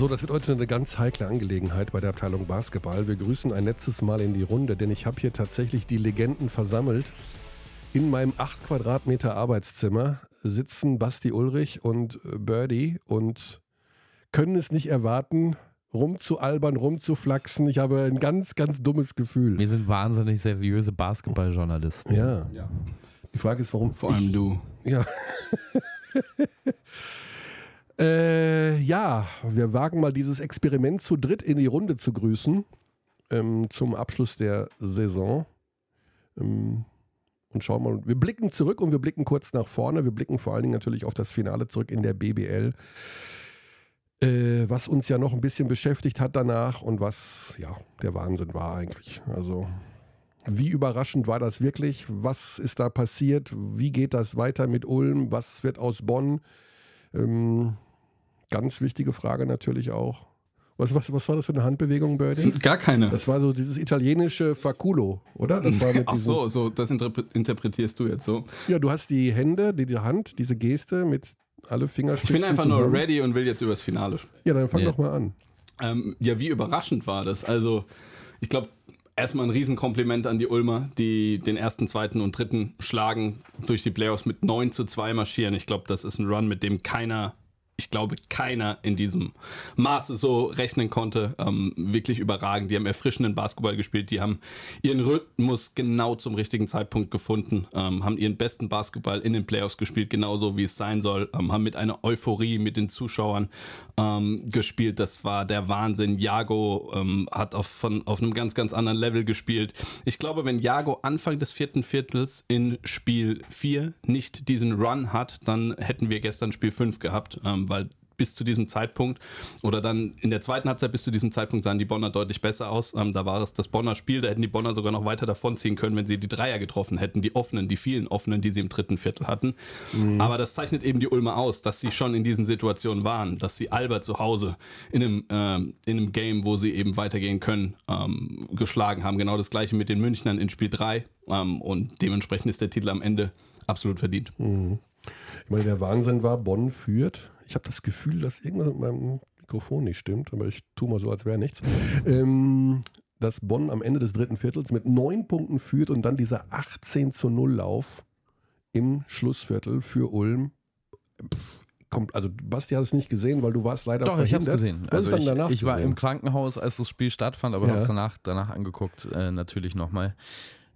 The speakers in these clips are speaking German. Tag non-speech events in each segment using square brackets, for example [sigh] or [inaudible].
So, das wird heute eine ganz heikle Angelegenheit bei der Abteilung Basketball. Wir grüßen ein letztes Mal in die Runde, denn ich habe hier tatsächlich die Legenden versammelt. In meinem 8 Quadratmeter Arbeitszimmer sitzen Basti Ulrich und Birdie und können es nicht erwarten, rumzualbern, rumzuflaxen. Ich habe ein ganz, ganz dummes Gefühl. Wir sind wahnsinnig seriöse Basketballjournalisten. Ja. ja. Die Frage ist, warum. Vor allem du. Ja. [laughs] äh, ja, wir wagen mal dieses Experiment zu dritt in die Runde zu grüßen. Ähm, zum Abschluss der Saison. Ähm, und schauen mal, wir blicken zurück und wir blicken kurz nach vorne. Wir blicken vor allen Dingen natürlich auf das Finale zurück in der BBL. Äh, was uns ja noch ein bisschen beschäftigt hat danach und was ja der Wahnsinn war eigentlich. Also wie überraschend war das wirklich? Was ist da passiert? Wie geht das weiter mit Ulm? Was wird aus Bonn? Ähm, ganz wichtige Frage natürlich auch. Was, was, was war das für eine Handbewegung, Birdie? [laughs] Gar keine. Das war so dieses italienische Faculo, oder? Das war mit Ach so, so, das interpretierst du jetzt so. Ja, du hast die Hände, die, die Hand, diese Geste mit alle Fingerspitzen Ich bin einfach zusammen. nur ready und will jetzt über das Finale sprechen. Ja, dann fang yeah. doch mal an. Ähm, ja, wie überraschend war das? Also, ich glaube, erstmal ein Riesenkompliment an die Ulmer, die den ersten, zweiten und dritten schlagen, durch die Playoffs mit 9 zu 2 marschieren. Ich glaube, das ist ein Run, mit dem keiner ich glaube, keiner in diesem Maße so rechnen konnte. Ähm, wirklich überragend. Die haben erfrischenden Basketball gespielt. Die haben ihren Rhythmus genau zum richtigen Zeitpunkt gefunden. Ähm, haben ihren besten Basketball in den Playoffs gespielt, genauso wie es sein soll. Ähm, haben mit einer Euphorie mit den Zuschauern ähm, gespielt. Das war der Wahnsinn. Jago ähm, hat auf, von, auf einem ganz, ganz anderen Level gespielt. Ich glaube, wenn Jago Anfang des vierten Viertels in Spiel 4 nicht diesen Run hat, dann hätten wir gestern Spiel 5 gehabt ähm, weil bis zu diesem Zeitpunkt oder dann in der zweiten Halbzeit bis zu diesem Zeitpunkt sahen die Bonner deutlich besser aus. Ähm, da war es das Bonner Spiel, da hätten die Bonner sogar noch weiter davonziehen können, wenn sie die Dreier getroffen hätten, die offenen, die vielen offenen, die sie im dritten Viertel hatten. Mhm. Aber das zeichnet eben die Ulmer aus, dass sie schon in diesen Situationen waren, dass sie Albert zu Hause in einem, ähm, in einem Game, wo sie eben weitergehen können, ähm, geschlagen haben. Genau das gleiche mit den Münchnern in Spiel 3 ähm, und dementsprechend ist der Titel am Ende absolut verdient. Mhm. Ich meine, der Wahnsinn war, Bonn führt ich habe das Gefühl, dass irgendwas mit meinem Mikrofon nicht stimmt, aber ich tue mal so, als wäre nichts. Ähm, dass Bonn am Ende des dritten Viertels mit neun Punkten führt und dann dieser 18 zu 0 Lauf im Schlussviertel für Ulm. Pff, kommt, also Basti hat es nicht gesehen, weil du warst leider Doch, ich habe es gesehen. Also ich, ich war im Krankenhaus, als das Spiel stattfand, aber ja. habe es danach, danach angeguckt, äh, natürlich nochmal.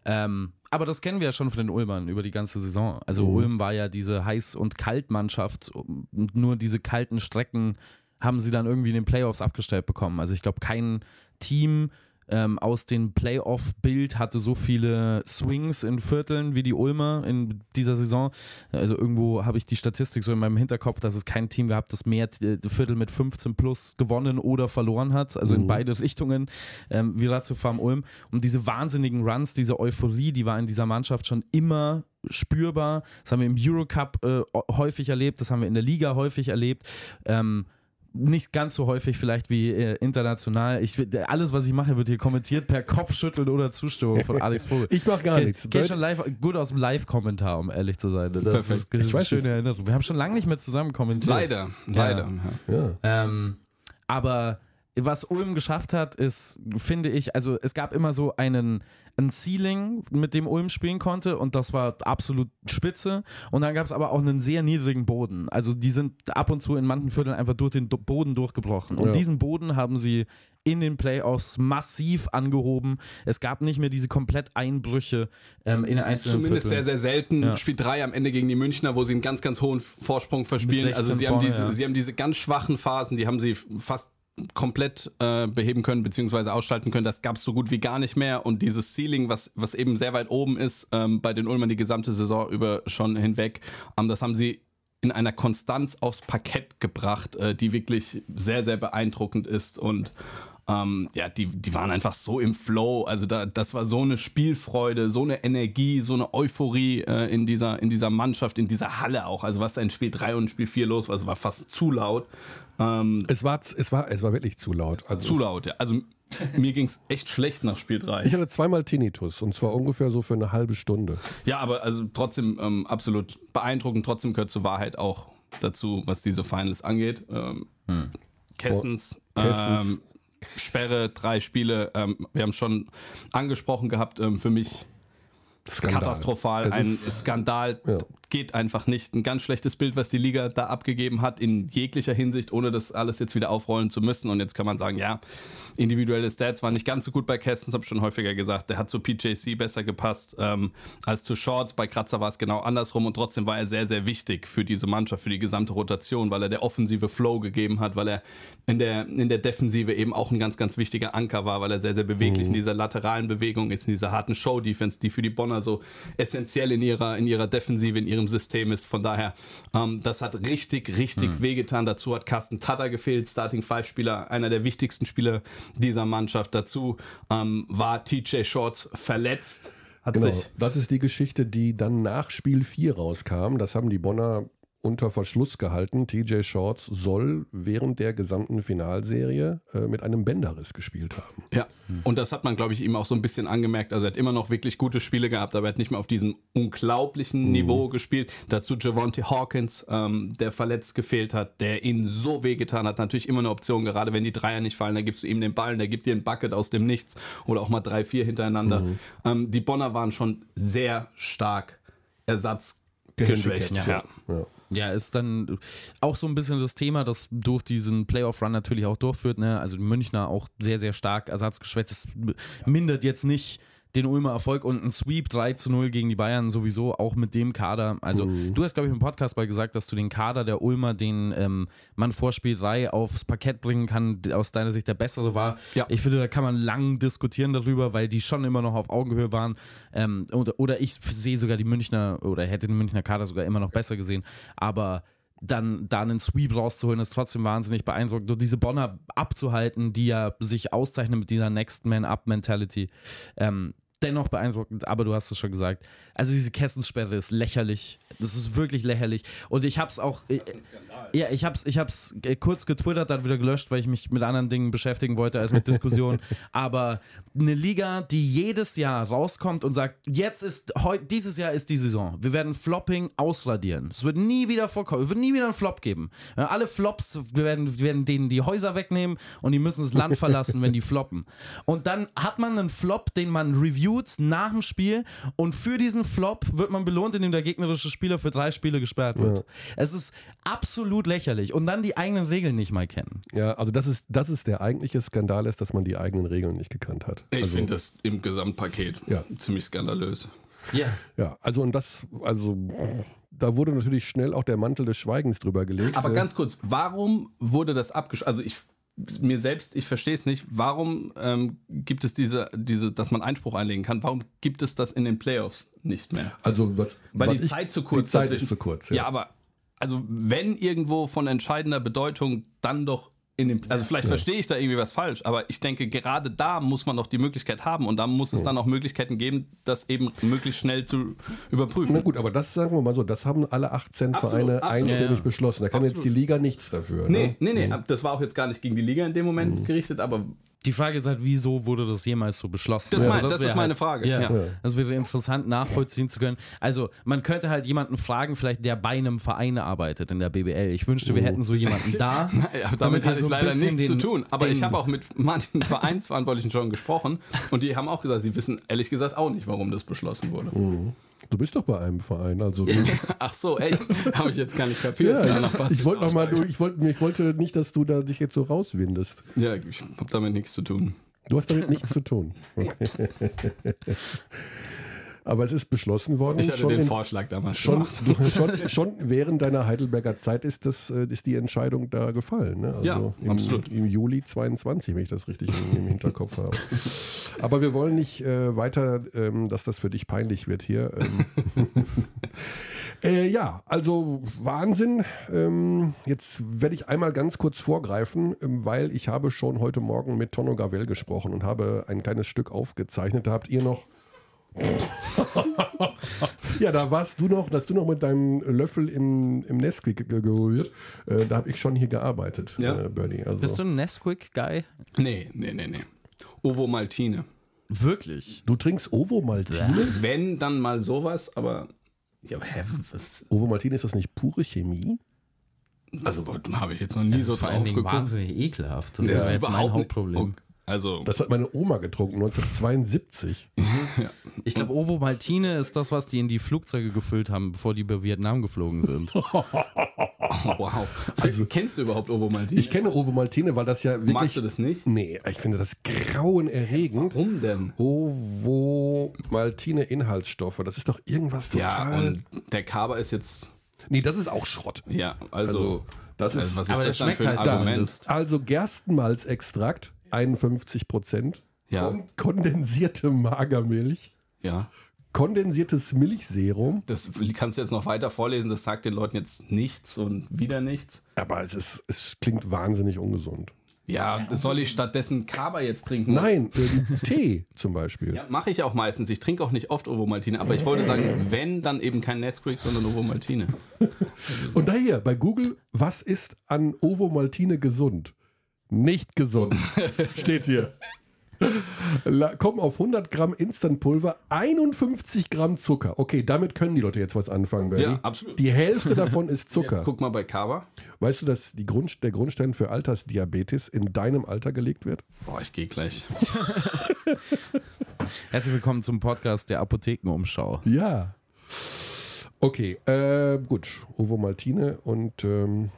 Ähm, aber das kennen wir ja schon von den Ulmern über die ganze Saison. Also mhm. Ulm war ja diese Heiß- und Kaltmannschaft und nur diese kalten Strecken haben sie dann irgendwie in den Playoffs abgestellt bekommen. Also ich glaube, kein Team ähm, aus dem Playoff-Bild hatte so viele Swings in Vierteln wie die Ulmer in dieser Saison. Also irgendwo habe ich die Statistik so in meinem Hinterkopf, dass es kein Team gab, das mehr äh, Viertel mit 15 plus gewonnen oder verloren hat. Also mhm. in beide Richtungen ähm, wie Ratio Farm Ulm. Und diese wahnsinnigen Runs, diese Euphorie, die war in dieser Mannschaft schon immer spürbar. Das haben wir im Eurocup äh, häufig erlebt, das haben wir in der Liga häufig erlebt. Ähm, nicht ganz so häufig vielleicht wie äh, international. Ich, alles, was ich mache, wird hier kommentiert per Kopfschütteln oder Zustimmung von Alex [laughs] Vogel. ich mache gar nichts. Geht schon live, gut aus dem Live-Kommentar, um ehrlich zu sein. Das Perfekt. ist, das ist eine schöne Erinnerung. Wir haben schon lange nicht mehr zusammen kommentiert. Leider, leider. Ja. Ja. Ähm, aber was Ulm geschafft hat, ist, finde ich, also es gab immer so einen, ein Ceiling, mit dem Ulm spielen konnte und das war absolut spitze. Und dann gab es aber auch einen sehr niedrigen Boden. Also die sind ab und zu in manchen Vierteln einfach durch den Boden durchgebrochen. Und ja. diesen Boden haben sie in den Playoffs massiv angehoben. Es gab nicht mehr diese komplett Einbrüche ähm, in den einzelnen Zumindest Vierteln. sehr, sehr selten. Ja. Spiel 3 am Ende gegen die Münchner, wo sie einen ganz, ganz hohen Vorsprung verspielen. Also sie, vorne, haben diese, ja. sie haben diese ganz schwachen Phasen, die haben sie fast komplett äh, beheben können beziehungsweise ausschalten können. Das gab es so gut wie gar nicht mehr. Und dieses Ceiling, was, was eben sehr weit oben ist, ähm, bei den Ulmern die gesamte Saison über schon hinweg, ähm, das haben sie in einer Konstanz aufs Parkett gebracht, äh, die wirklich sehr, sehr beeindruckend ist. Und ähm, ja, die, die waren einfach so im Flow. Also da, das war so eine Spielfreude, so eine Energie, so eine Euphorie äh, in, dieser, in dieser Mannschaft, in dieser Halle auch. Also was da in Spiel 3 und Spiel 4 los war, also war fast zu laut. Ähm, es, war, es, war, es war wirklich zu laut. Also zu laut, ja. Also mir ging es echt schlecht nach Spiel 3. Ich hatte zweimal Tinnitus und zwar ungefähr so für eine halbe Stunde. Ja, aber also trotzdem ähm, absolut beeindruckend. Trotzdem gehört zur Wahrheit auch dazu, was diese Finals angeht. Ähm, hm. Kessens, oh, Ähm, Sperre, drei Spiele. Ähm, wir haben es schon angesprochen gehabt. Ähm, für mich Skandal. katastrophal, ein Skandal. Ja geht einfach nicht. Ein ganz schlechtes Bild, was die Liga da abgegeben hat, in jeglicher Hinsicht, ohne das alles jetzt wieder aufrollen zu müssen. Und jetzt kann man sagen, ja, individuelle Stats waren nicht ganz so gut bei Kestens, habe ich schon häufiger gesagt. Der hat zu PJC besser gepasst ähm, als zu Shorts. Bei Kratzer war es genau andersrum und trotzdem war er sehr, sehr wichtig für diese Mannschaft, für die gesamte Rotation, weil er der offensive Flow gegeben hat, weil er in der, in der Defensive eben auch ein ganz, ganz wichtiger Anker war, weil er sehr, sehr beweglich mhm. in dieser lateralen Bewegung ist, in dieser harten Show-Defense, die für die Bonner so essentiell in ihrer, in ihrer Defensive, in ihrem ihrem System ist. Von daher, ähm, das hat richtig, richtig hm. wehgetan. Dazu hat Carsten Tatter gefehlt, Starting Five Spieler, einer der wichtigsten Spieler dieser Mannschaft. Dazu ähm, war TJ Shorts verletzt. Hat genau, das ist die Geschichte, die dann nach Spiel 4 rauskam. Das haben die Bonner unter Verschluss gehalten. TJ Shorts soll während der gesamten Finalserie äh, mit einem Bänderriss gespielt haben. Ja, und das hat man, glaube ich, ihm auch so ein bisschen angemerkt. Also er hat immer noch wirklich gute Spiele gehabt, aber er hat nicht mehr auf diesem unglaublichen mhm. Niveau gespielt. Dazu Javonte Hawkins, ähm, der verletzt gefehlt hat, der ihn so wehgetan hat. Natürlich immer eine Option, gerade wenn die Dreier nicht fallen, da gibst du ihm den Ball, der gibt dir ein Bucket aus dem Nichts oder auch mal drei, vier hintereinander. Mhm. Ähm, die Bonner waren schon sehr stark ersatzgeschwächt. Ja. ja. Ja, ist dann auch so ein bisschen das Thema, das durch diesen Playoff-Run natürlich auch durchführt. Ne? Also Münchner auch sehr, sehr stark ersatzgeschwächt. Das mindert jetzt nicht den Ulmer Erfolg und ein Sweep 3 zu 0 gegen die Bayern sowieso auch mit dem Kader. Also mhm. du hast, glaube ich, im Podcast mal gesagt, dass du den Kader der Ulmer, den ähm, man vor Spiel 3 aufs Parkett bringen kann, aus deiner Sicht der bessere war. Ja. Ich finde, da kann man lang diskutieren darüber, weil die schon immer noch auf Augenhöhe waren. Ähm, oder, oder ich sehe sogar die Münchner oder hätte den Münchner Kader sogar immer noch besser gesehen. Aber dann da einen Sweep rauszuholen, ist trotzdem wahnsinnig beeindruckend. Und diese Bonner abzuhalten, die ja sich auszeichnen mit dieser Next Man Up Mentality, ähm, dennoch beeindruckend, aber du hast es schon gesagt. Also diese Kessensperre ist lächerlich. Das ist wirklich lächerlich. Und ich hab's auch. Äh, ja, ich hab's, ich hab's kurz getwittert, dann wieder gelöscht, weil ich mich mit anderen Dingen beschäftigen wollte als mit Diskussionen. [laughs] aber eine Liga, die jedes Jahr rauskommt und sagt, jetzt ist heute, dieses Jahr ist die Saison. Wir werden Flopping ausradieren. Es wird nie wieder vorkommen. Es wird nie wieder einen Flop geben. Alle Flops, wir werden, wir werden denen die Häuser wegnehmen und die müssen das Land verlassen, wenn die [laughs] floppen. Und dann hat man einen Flop, den man reviewt nach dem Spiel und für diesen Flop wird man belohnt, indem der gegnerische Spieler für drei Spiele gesperrt wird. Ja. Es ist absolut lächerlich. Und dann die eigenen Regeln nicht mal kennen. Ja, also das ist, das ist der eigentliche Skandal ist, dass man die eigenen Regeln nicht gekannt hat. Ich also, finde das im Gesamtpaket ja. ziemlich skandalös. Ja. Ja, also und das, also da wurde natürlich schnell auch der Mantel des Schweigens drüber gelegt. Aber ganz kurz, warum wurde das abgeschlossen? Also ich mir selbst, ich verstehe es nicht, warum ähm, gibt es diese, diese, dass man Einspruch einlegen kann, warum gibt es das in den Playoffs nicht mehr? Also was, Weil was die Zeit zu kurz Die Zeit dazwischen. ist zu kurz, ja. ja. aber also wenn irgendwo von entscheidender Bedeutung, dann doch in dem, also vielleicht ja. verstehe ich da irgendwie was falsch, aber ich denke, gerade da muss man doch die Möglichkeit haben und da muss es dann auch Möglichkeiten geben, das eben möglichst schnell zu überprüfen. Na gut, aber das sagen wir mal so, das haben alle 18 absolut, Vereine absolut. einstimmig ja. beschlossen. Da kann absolut. jetzt die Liga nichts dafür. Nee, ne? nee, nee, mhm. das war auch jetzt gar nicht gegen die Liga in dem Moment mhm. gerichtet, aber die Frage ist halt, wieso wurde das jemals so beschlossen? Das, also, das, das ist halt, meine Frage. Ja, ja. Das wäre interessant nachvollziehen zu können. Also, man könnte halt jemanden fragen, vielleicht der bei einem Verein arbeitet in der BBL. Ich wünschte, wir oh. hätten so jemanden [laughs] da. naja, damit hat es so leider nichts den, zu tun. Aber ich habe auch mit manchen Vereinsverantwortlichen schon gesprochen und die haben auch gesagt, sie wissen ehrlich gesagt auch nicht, warum das beschlossen wurde. Mhm. Du bist doch bei einem Verein, also. [laughs] Ach so, echt? [laughs] Habe ich jetzt gar nicht kapiert. Ja, ich, ich wollte noch mal, du, ich wollte, ich wollte nicht, dass du da dich jetzt so rauswindest. Ja, ich habe damit nichts zu tun. Du hast damit nichts zu tun. [laughs] Okay. Aber es ist beschlossen worden. Ich hatte den in, Vorschlag damals schon, [laughs] schon, schon, während deiner Heidelberger Zeit ist, das, äh, ist die Entscheidung da gefallen. Ne? Also ja, im, absolut. Im Juli 22, wenn ich das richtig im, Hinterkopf habe. [laughs] Aber wir wollen nicht äh, weiter, ähm, dass das für dich peinlich wird hier. Ähm. [laughs] äh, ja, also Wahnsinn. Ähm, jetzt werde ich einmal ganz kurz vorgreifen, ähm, weil ich habe schon heute Morgen mit Tono Gavel gesprochen und habe ein kleines Stück aufgezeichnet. Da habt ihr noch [laughs] ja, da warst du noch, dass du noch mit deinem Löffel im, im Nesquik gerührt. Äh, da habe ich schon hier gearbeitet, ja. äh, Bernie. Also. Bist du ein Nesquik-Guy? Nee, nee, nee, nee. Ovo Maltine. Wirklich? Du trinkst Ovo Maltine? Wenn, dann mal sowas, aber. Ja, aber hä, was? Ovo Maltine, ist das nicht pure Chemie? Also habe ich jetzt noch nie das so ist vor allen Dingen wahnsinnig ekelhaft. Das ja. ist jetzt mein Hauptproblem. Also, das hat meine Oma getrunken, 1972. [laughs] ja. Ich glaube, Ovo Maltine ist das, was die in die Flugzeuge gefüllt haben, bevor die über Vietnam geflogen sind. [laughs] oh, wow. Also, kennst du überhaupt Ovo Maltine? Ich kenne Ovo Maltine, weil das ja wirklich. Magst du das nicht? Nee, ich finde das grauenerregend. Warum denn? Ovo Maltine Inhaltsstoffe. Das ist doch irgendwas total. Ja, und der Kaba ist jetzt. Nee, das ist auch Schrott. Ja, also. also das ist, also was ist aber das, das schmeckt halt Argument? Also Gerstenmalzextrakt 51 Prozent. Ja. Kondensierte Magermilch. Ja. Kondensiertes Milchserum. Das kannst du jetzt noch weiter vorlesen, das sagt den Leuten jetzt nichts und wieder nichts. Aber es, ist, es klingt wahnsinnig ungesund. Ja, soll ich stattdessen Kaba jetzt trinken? Nein, äh, [laughs] Tee zum Beispiel. Ja, mache ich auch meistens. Ich trinke auch nicht oft Ovomaltine, aber ich wollte sagen, [laughs] wenn, dann eben kein Nesquik, sondern Ovomaltine. Und daher, bei Google, was ist an Ovomaltine gesund? Nicht gesund. Steht hier. Kommen auf 100 Gramm Instantpulver 51 Gramm Zucker. Okay, damit können die Leute jetzt was anfangen, Bernie. Ja, absolut. Die Hälfte davon ist Zucker. Jetzt guck mal bei Kava. Weißt du, dass die Grund, der Grundstein für Altersdiabetes in deinem Alter gelegt wird? Boah, ich gehe gleich. [laughs] Herzlich willkommen zum Podcast der Apothekenumschau. Ja. Okay, äh, gut. Ovo Maltine und ähm,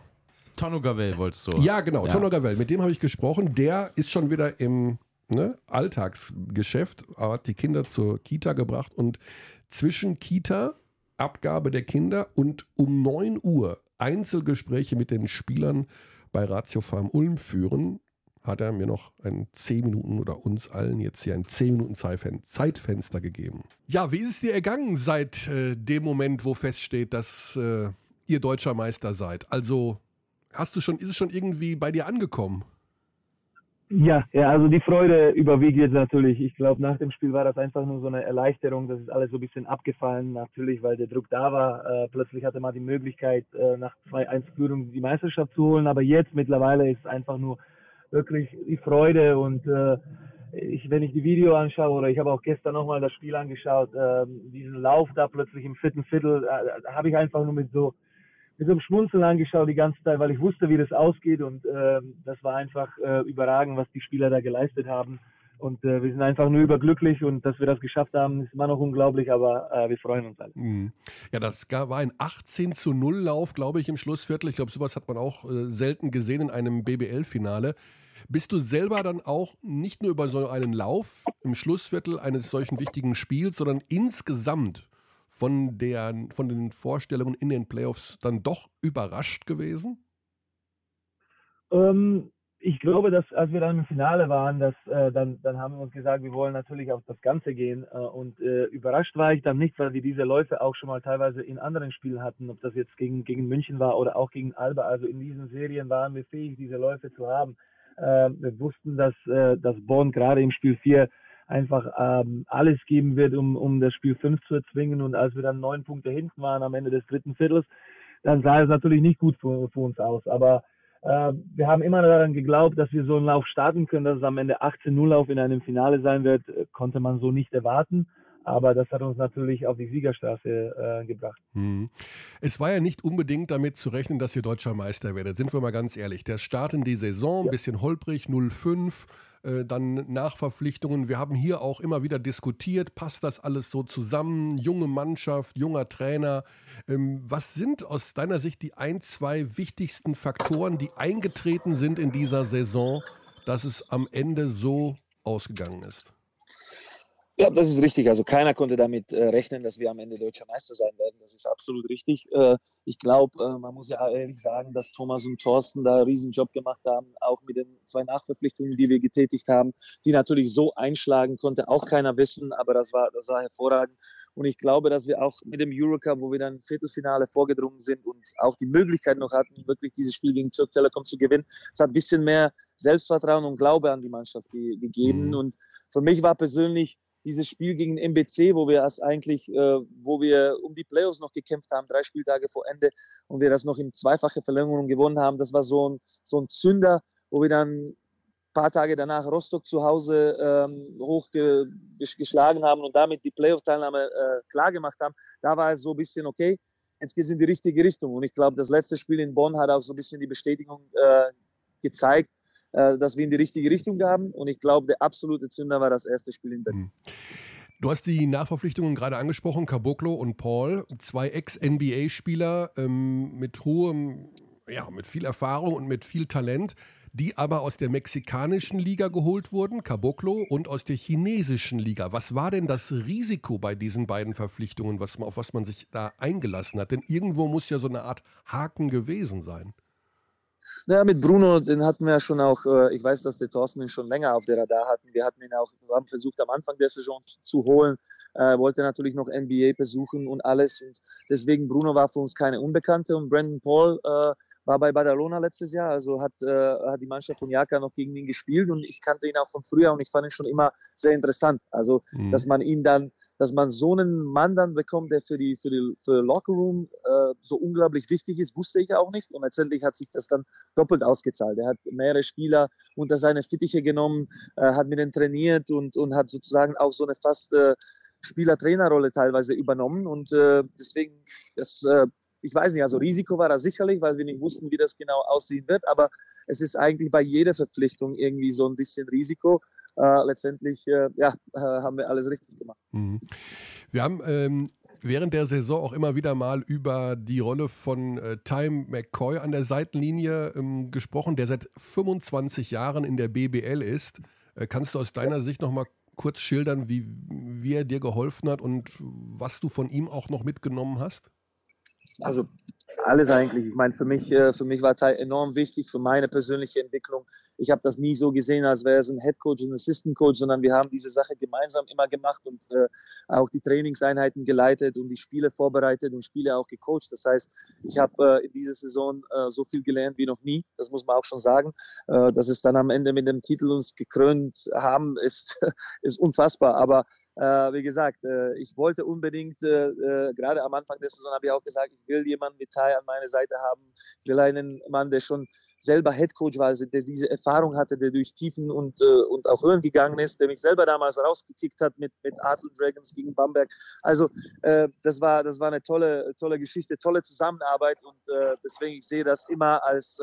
Tonno Gavel wolltest du. Ja, genau, ja. Tonno Gavel. Mit dem habe ich gesprochen. Der ist schon wieder im ne, Alltagsgeschäft, hat die Kinder zur Kita gebracht und zwischen Kita, Abgabe der Kinder und um 9 Uhr Einzelgespräche mit den Spielern bei Ratio Farm Ulm führen, hat er mir noch ein 10 Minuten oder uns allen jetzt hier ein 10 Minuten Zeitfenster gegeben. Ja, wie ist es dir ergangen seit äh, dem Moment, wo feststeht, dass äh, ihr deutscher Meister seid? Also Hast du schon, ist es schon irgendwie bei dir angekommen? Ja, ja, also die Freude überwiegt jetzt natürlich. Ich glaube, nach dem Spiel war das einfach nur so eine Erleichterung. Das ist alles so ein bisschen abgefallen, natürlich, weil der Druck da war. Äh, plötzlich hatte man die Möglichkeit, äh, nach 2-1-Führung die Meisterschaft zu holen. Aber jetzt mittlerweile ist es einfach nur wirklich die Freude. Und äh, ich, wenn ich die Video anschaue, oder ich habe auch gestern nochmal das Spiel angeschaut, ähm, diesen Lauf da plötzlich im vierten Viertel, äh, habe ich einfach nur mit so mit so einem Schmunzeln angeschaut die ganze Zeit, weil ich wusste, wie das ausgeht und äh, das war einfach äh, überragend, was die Spieler da geleistet haben. Und äh, wir sind einfach nur überglücklich und dass wir das geschafft haben, ist immer noch unglaublich, aber äh, wir freuen uns alle. Mhm. Ja, das war ein 18 zu 0 Lauf, glaube ich, im Schlussviertel. Ich glaube, sowas hat man auch äh, selten gesehen in einem BBL-Finale. Bist du selber dann auch nicht nur über so einen Lauf im Schlussviertel eines solchen wichtigen Spiels, sondern insgesamt von, der, von den Vorstellungen in den Playoffs dann doch überrascht gewesen? Ähm, ich glaube, dass als wir dann im Finale waren, dass, äh, dann, dann haben wir uns gesagt, wir wollen natürlich auf das Ganze gehen. Äh, und äh, überrascht war ich dann nicht, weil wir diese Läufe auch schon mal teilweise in anderen Spielen hatten, ob das jetzt gegen, gegen München war oder auch gegen Alba. Also in diesen Serien waren wir fähig, diese Läufe zu haben. Äh, wir wussten, dass, äh, dass Bonn gerade im Spiel 4 einfach ähm, alles geben wird, um, um das Spiel 5 zu erzwingen. Und als wir dann neun Punkte hinten waren am Ende des dritten Viertels, dann sah es natürlich nicht gut für, für uns aus. Aber äh, wir haben immer daran geglaubt, dass wir so einen Lauf starten können, dass es am Ende 18-0-Lauf in einem Finale sein wird, konnte man so nicht erwarten. Aber das hat uns natürlich auf die Siegerstraße äh, gebracht. Hm. Es war ja nicht unbedingt damit zu rechnen, dass ihr deutscher Meister werdet. Sind wir mal ganz ehrlich. Der Start in die Saison, ein ja. bisschen holprig, 0-5, äh, dann Nachverpflichtungen. Wir haben hier auch immer wieder diskutiert, passt das alles so zusammen? Junge Mannschaft, junger Trainer. Ähm, was sind aus deiner Sicht die ein, zwei wichtigsten Faktoren, die eingetreten sind in dieser Saison, dass es am Ende so ausgegangen ist? Ja, das ist richtig. Also keiner konnte damit äh, rechnen, dass wir am Ende deutscher Meister sein werden. Das ist absolut richtig. Äh, ich glaube, äh, man muss ja ehrlich sagen, dass Thomas und Thorsten da einen riesen Job gemacht haben, auch mit den zwei Nachverpflichtungen, die wir getätigt haben, die natürlich so einschlagen konnte, auch keiner wissen, aber das war, das war hervorragend. Und ich glaube, dass wir auch mit dem Eurocup, wo wir dann Viertelfinale vorgedrungen sind und auch die Möglichkeit noch hatten, wirklich dieses Spiel gegen Türk Telekom zu gewinnen, es hat ein bisschen mehr Selbstvertrauen und Glaube an die Mannschaft gegeben. Mhm. Und für mich war persönlich dieses Spiel gegen MBC, wo wir erst eigentlich, äh, wo wir um die Playoffs noch gekämpft haben, drei Spieltage vor Ende und wir das noch in zweifache Verlängerung gewonnen haben, das war so ein, so ein Zünder, wo wir dann ein paar Tage danach Rostock zu Hause ähm, hochgeschlagen haben und damit die Playoff-Teilnahme äh, klar gemacht haben. Da war es so ein bisschen, okay, jetzt geht es in die richtige Richtung. Und ich glaube, das letzte Spiel in Bonn hat auch so ein bisschen die Bestätigung äh, gezeigt, äh, dass wir in die richtige Richtung haben. Und ich glaube, der absolute Zünder war das erste Spiel in Berlin. Mhm. Du hast die Nachverpflichtungen gerade angesprochen, Caboclo und Paul, zwei Ex-NBA-Spieler ähm, mit hohem, ja, mit viel Erfahrung und mit viel Talent, die aber aus der mexikanischen Liga geholt wurden, Caboclo, und aus der chinesischen Liga. Was war denn das Risiko bei diesen beiden Verpflichtungen, was, auf was man sich da eingelassen hat? Denn irgendwo muss ja so eine Art Haken gewesen sein. Naja, mit Bruno, den hatten wir ja schon auch, äh, ich weiß, dass der Thorsten ihn schon länger auf der Radar hatten. Wir hatten ihn auch, haben versucht am Anfang der Saison zu holen, äh, wollte natürlich noch NBA besuchen und alles. Und deswegen Bruno war für uns keine Unbekannte und Brandon Paul äh, war bei Badalona letztes Jahr, also hat, äh, hat die Mannschaft von Jaka noch gegen ihn gespielt und ich kannte ihn auch von früher und ich fand ihn schon immer sehr interessant. Also, mhm. dass man ihn dann, dass man so einen Mann dann bekommt, der für die, für die für Locker Room äh, so unglaublich wichtig ist, wusste ich auch nicht und letztendlich hat sich das dann doppelt ausgezahlt. Er hat mehrere Spieler unter seine Fittiche genommen, äh, hat mit denen trainiert und, und hat sozusagen auch so eine fast äh, Spieler-Trainer-Rolle teilweise übernommen und äh, deswegen, das äh, ich weiß nicht, also Risiko war da sicherlich, weil wir nicht wussten, wie das genau aussehen wird, aber es ist eigentlich bei jeder Verpflichtung irgendwie so ein bisschen Risiko. Äh, letztendlich äh, ja, äh, haben wir alles richtig gemacht. Mhm. Wir haben ähm, während der Saison auch immer wieder mal über die Rolle von äh, Time McCoy an der Seitenlinie ähm, gesprochen, der seit 25 Jahren in der BBL ist. Äh, kannst du aus deiner Sicht noch mal kurz schildern, wie, wie er dir geholfen hat und was du von ihm auch noch mitgenommen hast? Also alles eigentlich. Ich meine, für mich, äh, für mich war Teil enorm wichtig für meine persönliche Entwicklung. Ich habe das nie so gesehen, als wäre es ein Head Coach und ein Assistant Coach, sondern wir haben diese Sache gemeinsam immer gemacht und äh, auch die Trainingseinheiten geleitet und die Spiele vorbereitet und Spiele auch gecoacht. Das heißt, ich habe äh, in dieser Saison äh, so viel gelernt wie noch nie. Das muss man auch schon sagen. Äh, dass es dann am Ende mit dem Titel uns gekrönt haben, ist, [laughs] ist unfassbar. Aber wie gesagt, äh, ich wollte unbedingt, äh, äh gerade am Anfang der Saison habe ich auch gesagt, ich will jemanden mit Tai an meiner Seite haben. Ich will einen Mann, der schon selber Headcoach war, also der diese Erfahrung hatte, der durch Tiefen und, äh, und auch Höhen gegangen ist, der mich selber damals rausgekickt hat mit, mit Arthur Dragons gegen Bamberg. Also äh, das, war, das war eine tolle, tolle Geschichte, tolle Zusammenarbeit und deswegen ich sehe das immer als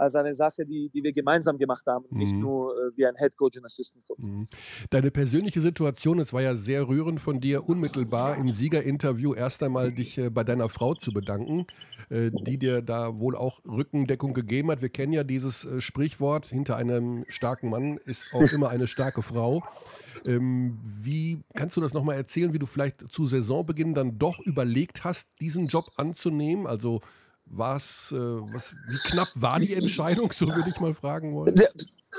als eine Sache, die, die wir gemeinsam gemacht haben, mhm. nicht nur äh, wie ein Head Coach und Assistant Coach. Mhm. Deine persönliche Situation, es war ja sehr rührend von dir, unmittelbar im Siegerinterview erst einmal dich äh, bei deiner Frau zu bedanken, äh, die dir da wohl auch Rückendeckung gegeben hat. Wir kennen ja dieses äh, Sprichwort, hinter einem starken Mann ist auch [laughs] immer eine starke Frau. Ähm, wie kannst du das nochmal erzählen, wie du vielleicht zu Saisonbeginn dann doch überlegt hast, diesen Job anzunehmen? Also was, äh, was, wie knapp war die Entscheidung, so würde ich mal fragen wollen?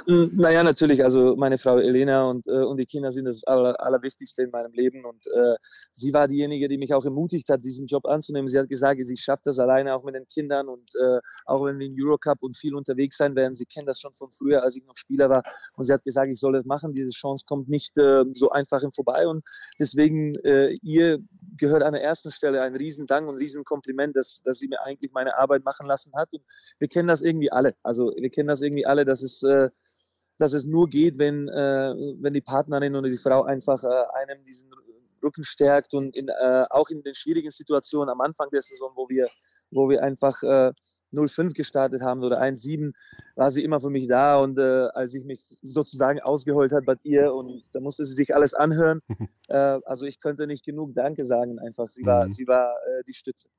Naja, natürlich. Also meine Frau Elena und, äh, und die Kinder sind das Aller, Allerwichtigste in meinem Leben. Und äh, sie war diejenige, die mich auch ermutigt hat, diesen Job anzunehmen. Sie hat gesagt, sie schafft das alleine auch mit den Kindern und äh, auch wenn wir in Eurocup und viel unterwegs sein werden. Sie kennt das schon von früher, als ich noch Spieler war. Und sie hat gesagt, ich soll das machen. Diese Chance kommt nicht äh, so einfach im Vorbei. Und deswegen äh, ihr gehört an der ersten Stelle ein Riesendank und ein Riesenkompliment, dass, dass sie mir eigentlich meine Arbeit machen lassen hat. Und wir kennen das irgendwie alle. Also wir kennen das irgendwie alle, dass es äh, dass es nur geht, wenn, äh, wenn die Partnerin oder die Frau einfach äh, einem diesen Rücken stärkt und in, äh, auch in den schwierigen Situationen am Anfang der Saison, wo wir, wo wir einfach äh, 0-5 gestartet haben oder 1-7, war sie immer für mich da und äh, als ich mich sozusagen ausgeholt hat bei ihr und da musste sie sich alles anhören. [laughs] äh, also ich könnte nicht genug Danke sagen einfach. Sie war, mhm. sie war äh, die Stütze.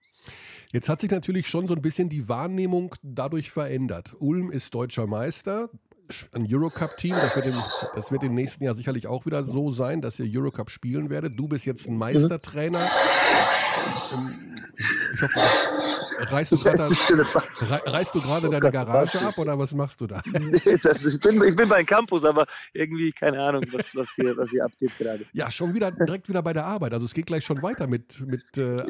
Jetzt hat sich natürlich schon so ein bisschen die Wahrnehmung dadurch verändert. Ulm ist deutscher Meister ein Eurocup-Team. Das, wird im, das wird im nächsten Jahr sicherlich auch wieder so sein, dass ihr Eurocup spielen werdet. Du bist jetzt ein Meistertrainer. Ähm, ich hoffe, reißt du gerade reißt du gerade deine Garage ab oder was machst du da? [laughs] Nee, das, ich, bin, ich bin beim Campus, aber irgendwie keine Ahnung, was, was, hier, was hier abgeht gerade. Ja, schon wieder direkt wieder bei der Arbeit. Also es geht gleich schon weiter mit, mit äh,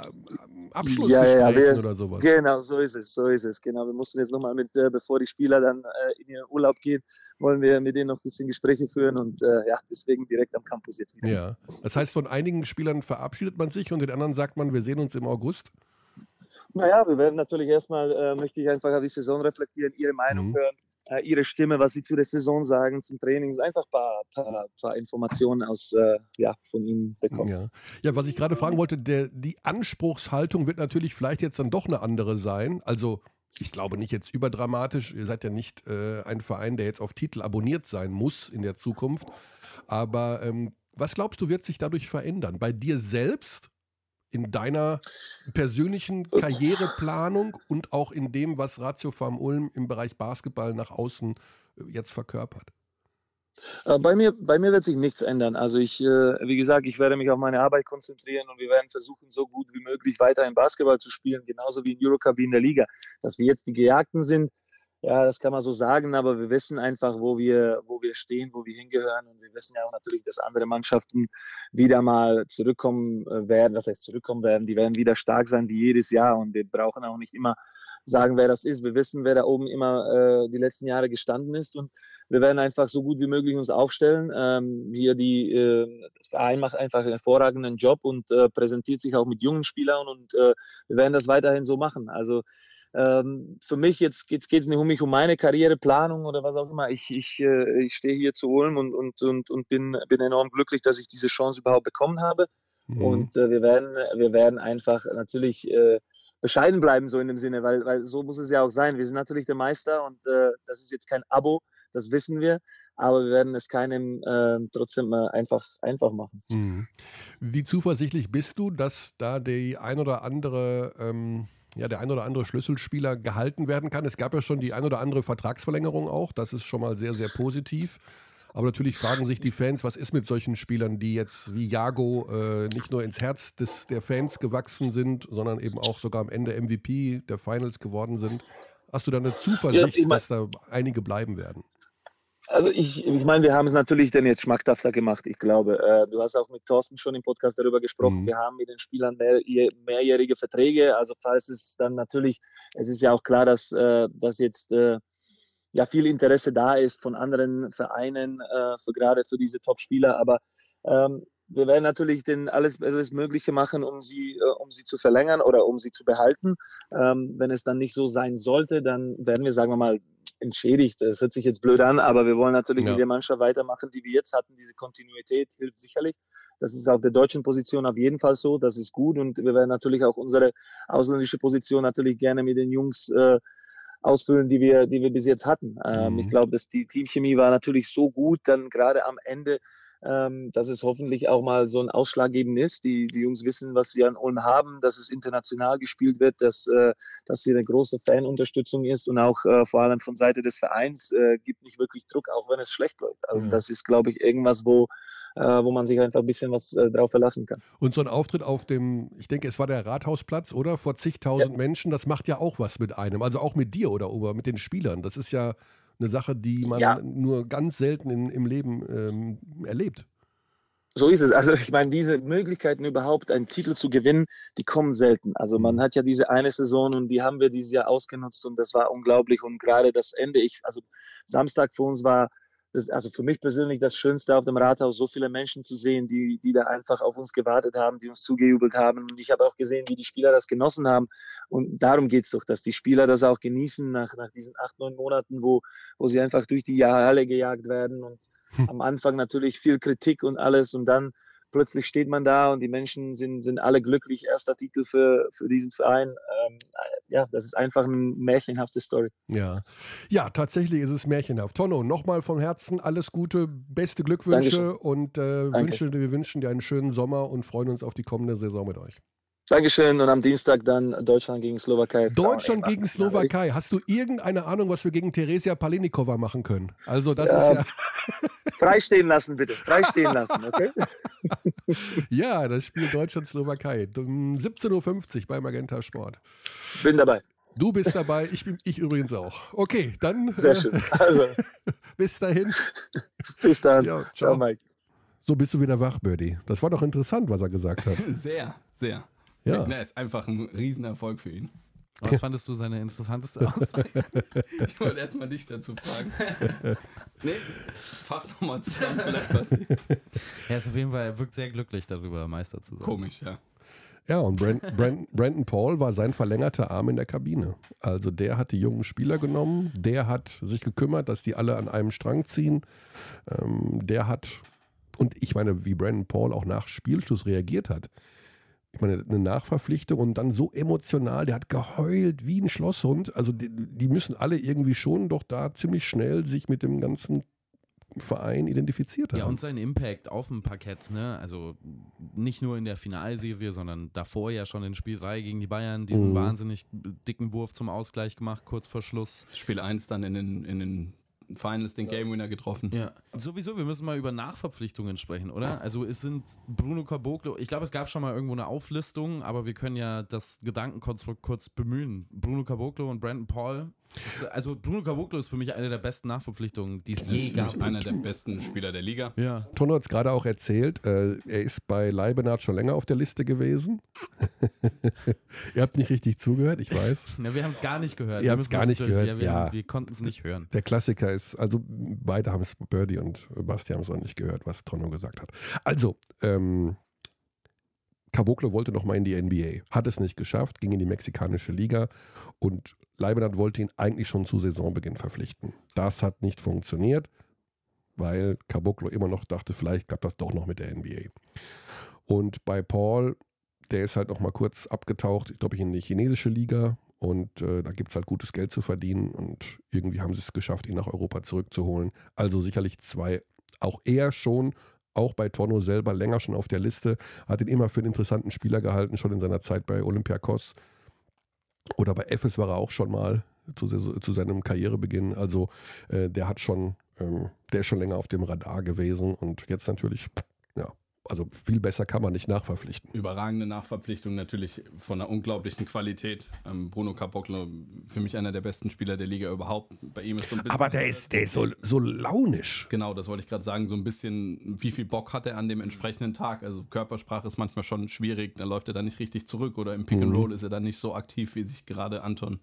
Abschlussgesprächen ja, ja, wir, oder sowas. Genau, so ist es, so ist es. Genau, wir mussten jetzt nochmal mit, äh, bevor die Spieler dann äh, in ihren Urlaub gehen, wollen wir mit denen noch ein bisschen Gespräche führen und äh, ja, deswegen direkt am Campus jetzt wieder. Ja, das heißt, von einigen Spielern verabschiedet man sich und den anderen sagt man, wir sehen uns im August. Naja, wir werden natürlich erstmal, äh, möchte ich einfach die Saison reflektieren, Ihre Meinung mhm. hören äh, ihre Stimme, was sie zu der Saison sagen, zum Training, einfach ein paar, paar, paar Informationen aus, äh, ja, von ihnen bekommen. Ja, ja was ich gerade fragen wollte, der, die Anspruchshaltung wird natürlich vielleicht jetzt dann doch eine andere sein. Also ich glaube nicht jetzt überdramatisch. Ihr seid ja nicht äh, ein Verein, der jetzt auf Titel abonniert sein muss in der Zukunft. Aber ähm, was glaubst du, wird sich dadurch verändern? Bei dir selbst in deiner persönlichen Karriereplanung und auch in dem, was Ratio Farm Ulm im Bereich Basketball nach außen äh, jetzt verkörpert? Äh, bei mir, bei mir wird sich nichts ändern. Also ich, äh, wie gesagt, ich werde mich auf meine Arbeit konzentrieren und wir werden versuchen, so gut wie möglich weiter im Basketball zu spielen, genauso wie in Eurocup wie in der Liga. Dass wir jetzt die Gejagten sind, ja, das kann man so sagen, aber wir wissen einfach, wo wir, wo wir stehen, wo wir hingehören. Und wir wissen ja auch natürlich, dass andere Mannschaften wieder mal zurückkommen äh, werden. Das heißt, zurückkommen werden. Die werden wieder stark sein wie jedes Jahr. Und wir brauchen auch nicht immer sagen, wer das ist. Wir wissen, wer da oben immer äh, die letzten Jahre gestanden ist. Und wir werden einfach so gut wie möglich uns aufstellen. Ähm, hier die, äh, das Verein macht einfach einen hervorragenden Job und äh, präsentiert sich auch mit jungen Spielern. Und äh, wir werden das weiterhin so machen. Also, ähm, für mich jetzt geht es nicht um mich, um meine Karriereplanung oder was auch immer. Ich, ich, äh, ich stehe hier zu Ulm und, und, und, und bin, bin enorm glücklich, dass ich diese Chance überhaupt bekommen habe. Mhm. Und äh, wir, werden, wir werden einfach natürlich äh, bescheiden bleiben, so in dem Sinne, weil, weil so muss es ja auch sein. Wir sind natürlich der Meister und äh, das ist jetzt kein Abo, das wissen wir, aber wir werden es keinem äh, trotzdem äh, einfach, einfach machen. Mhm. Wie zuversichtlich bist du, dass da die ein oder andere ähm ja, der ein oder andere Schlüsselspieler gehalten werden kann. Es gab ja schon die ein oder andere Vertragsverlängerung auch. Das ist schon mal sehr, sehr positiv. Aber natürlich fragen sich die Fans, was ist mit solchen Spielern, die jetzt wie Jago äh, nicht nur ins Herz des, der Fans gewachsen sind, sondern eben auch sogar am Ende MVP der Finals geworden sind. Hast du da eine Zuversicht, ja, dass da einige bleiben werden? Also ich, ich meine, wir haben es natürlich dann jetzt schmackhafter gemacht, ich glaube. Äh, du hast auch mit Thorsten schon im Podcast darüber gesprochen. Mhm. Wir haben mit den Spielern mehr, mehrjährige Verträge. Also falls es dann natürlich, es ist ja auch klar, dass, äh, dass jetzt äh, ja viel Interesse da ist von anderen Vereinen, äh, für, gerade für diese Top-Spieler. Aber ähm, wir werden natürlich den alles, alles Mögliche machen, um sie, äh, um sie zu verlängern oder um sie zu behalten. Ähm, wenn es dann nicht so sein sollte, dann werden wir, sagen wir mal, entschädigt. Das hört sich jetzt blöd an, aber wir wollen natürlich ja. mit der Mannschaft weitermachen, die wir jetzt hatten. Diese Kontinuität hilft sicherlich. Das ist auf der deutschen Position auf jeden Fall so. Das ist gut und wir werden natürlich auch unsere ausländische Position natürlich gerne mit den Jungs äh, ausfüllen, die wir, die wir bis jetzt hatten. Ähm, mhm. Ich glaube, dass die Teamchemie war natürlich so gut, dann gerade am Ende ähm, dass es hoffentlich auch mal so ein ausschlaggebend ist. Die, die Jungs wissen, was sie an Ulm haben, dass es international gespielt wird, dass, äh, dass hier eine große Fanunterstützung ist und auch äh, vor allem von Seite des Vereins äh, gibt nicht wirklich Druck, auch wenn es schlecht läuft. Also ja. das ist, glaube ich, irgendwas, wo äh, wo man sich einfach ein bisschen was äh, drauf verlassen kann. Und so ein Auftritt auf dem, ich denke, es war der Rathausplatz, oder? Vor zigtausend ja. Menschen, das macht ja auch was mit einem. Also auch mit dir oder Ober, mit den Spielern. Das ist ja eine Sache, die man ja. nur ganz selten in, im Leben ähm, erlebt. So ist es. Also ich meine, diese Möglichkeiten überhaupt einen Titel zu gewinnen, die kommen selten. Also man mhm. hat ja diese eine Saison und die haben wir dieses Jahr ausgenutzt und das war unglaublich und gerade das Ende, ich, also Samstag für uns war das, also für mich persönlich das Schönste auf dem Rathaus, so viele Menschen zu sehen, die, die da einfach auf uns gewartet haben, die uns zugejubelt haben. Und ich habe auch gesehen, wie die Spieler das genossen haben. Und darum geht es doch, dass die Spieler das auch genießen nach, nach diesen acht, neun Monaten, wo, wo sie einfach durch die Jahre alle gejagt werden. Und [laughs] am Anfang natürlich viel Kritik und alles. Und dann plötzlich steht man da und die Menschen sind, sind alle glücklich. Erster Titel für, für diesen Verein. Ähm, ja, das ist einfach eine märchenhafte Story. Ja, ja, tatsächlich ist es märchenhaft. Tonno, nochmal vom Herzen alles Gute, beste Glückwünsche Dankeschön. und äh, wünsche, wir wünschen dir einen schönen Sommer und freuen uns auf die kommende Saison mit euch. Dankeschön und am Dienstag dann Deutschland gegen Slowakei. Deutschland gegen Slowakei. Hast du irgendeine Ahnung, was wir gegen Theresia Palenikova machen können? Also das ja, ist ja... [laughs] freistehen lassen bitte, freistehen lassen, okay? [laughs] ja, das Spiel Deutschland-Slowakei. 17.50 Uhr bei Magenta Sport. Bin dabei. Du bist dabei, ich, bin, ich übrigens auch. Okay, dann. Sehr äh, schön. Also. [laughs] bis dahin. Bis dann. Ja, ciao. ciao, Mike. So bist du wieder wach, Birdie. Das war doch interessant, was er gesagt hat. Sehr, sehr. Ja. Wegner ist einfach ein Riesenerfolg für ihn. Was fandest du seine interessanteste [laughs] Aussage? ich wollte erstmal dich dazu fragen. [laughs] nee, fass nochmal zusammen, vielleicht was. Er ist auf jeden Fall, er wirkt sehr glücklich darüber, Meister zu sein. Komisch, ja. Ja, und Brand, Brand, Brandon Paul war sein verlängerter Arm in der Kabine. Also der hat die jungen Spieler genommen, der hat sich gekümmert, dass die alle an einem Strang ziehen. Ähm, der hat, und ich meine, wie Brandon Paul auch nach Spielschluss reagiert hat. Ich meine, eine Nachverpflichtung und dann so emotional, der hat geheult wie ein Schlosshund. Also die, die müssen alle irgendwie schon doch da ziemlich schnell sich mit dem ganzen Verein identifiziert haben. Ja, und sein Impact auf dem Parkett, ne? Also nicht nur in der Finalserie, sondern davor ja schon in Spiel 3 gegen die Bayern, diesen mhm. wahnsinnig dicken Wurf zum Ausgleich gemacht, kurz vor Schluss. Spiel 1 dann in den, in den Finals den Game Winner getroffen. Ja. Sowieso, wir müssen mal über Nachverpflichtungen sprechen, oder? Also es sind Bruno Caboclo, ich glaube, es gab schon mal irgendwo eine Auflistung, aber wir können ja das Gedankenkonstrukt kurz bemühen. Bruno Caboclo und Brandon Paul also Bruno Caboclo ist für mich eine der besten Nachverpflichtungen, die es je gab. Einer der besten Spieler der Liga. Ja. Tono hat es gerade auch erzählt, äh, er ist bei Leibenhardt schon länger auf der Liste gewesen. [laughs] Ihr habt nicht richtig zugehört, ich weiß. [laughs] Ja, wir haben es gar nicht gehört. Ihr habt es gar nicht gehört. Ja, wir, ja. wir konnten es nicht hören. Der Klassiker ist, also beide haben es, Birdie und Basti haben es noch nicht gehört, was Tono gesagt hat. Also, ähm, Caboclo wollte nochmal in die NBA, hat es nicht geschafft, ging in die mexikanische Liga und Leibenhardt wollte ihn eigentlich schon zu Saisonbeginn verpflichten. Das hat nicht funktioniert, weil Caboclo immer noch dachte, vielleicht klappt das doch noch mit der NBA. Und bei Paul, der ist halt nochmal kurz abgetaucht, ich glaube, in die chinesische Liga und äh, da gibt es halt gutes Geld zu verdienen und irgendwie haben sie es geschafft, ihn nach Europa zurückzuholen. Also sicherlich zwei, auch er schon auch bei Torno selber länger schon auf der Liste, hat ihn immer für einen interessanten Spieler gehalten, schon in seiner Zeit bei Olympiakos. Oder bei Efes war er auch schon mal zu, zu seinem Karrierebeginn. Also äh, der hat schon, ähm, der ist schon länger auf dem Radar gewesen und jetzt natürlich also viel besser kann man nicht nachverpflichten. Überragende Nachverpflichtung natürlich von einer unglaublichen Qualität. Ähm, Bruno Caboclo, für mich einer der besten Spieler der Liga überhaupt. Bei ihm ist so ein bisschen. Aber der ist, der ist so, so launisch. Genau, das wollte ich gerade sagen. So ein bisschen, wie viel Bock hat er an dem entsprechenden Tag? Also Körpersprache ist manchmal schon schwierig. Da läuft er dann nicht richtig zurück oder im Pick mhm. and Roll ist er dann nicht so aktiv, wie sich gerade Anton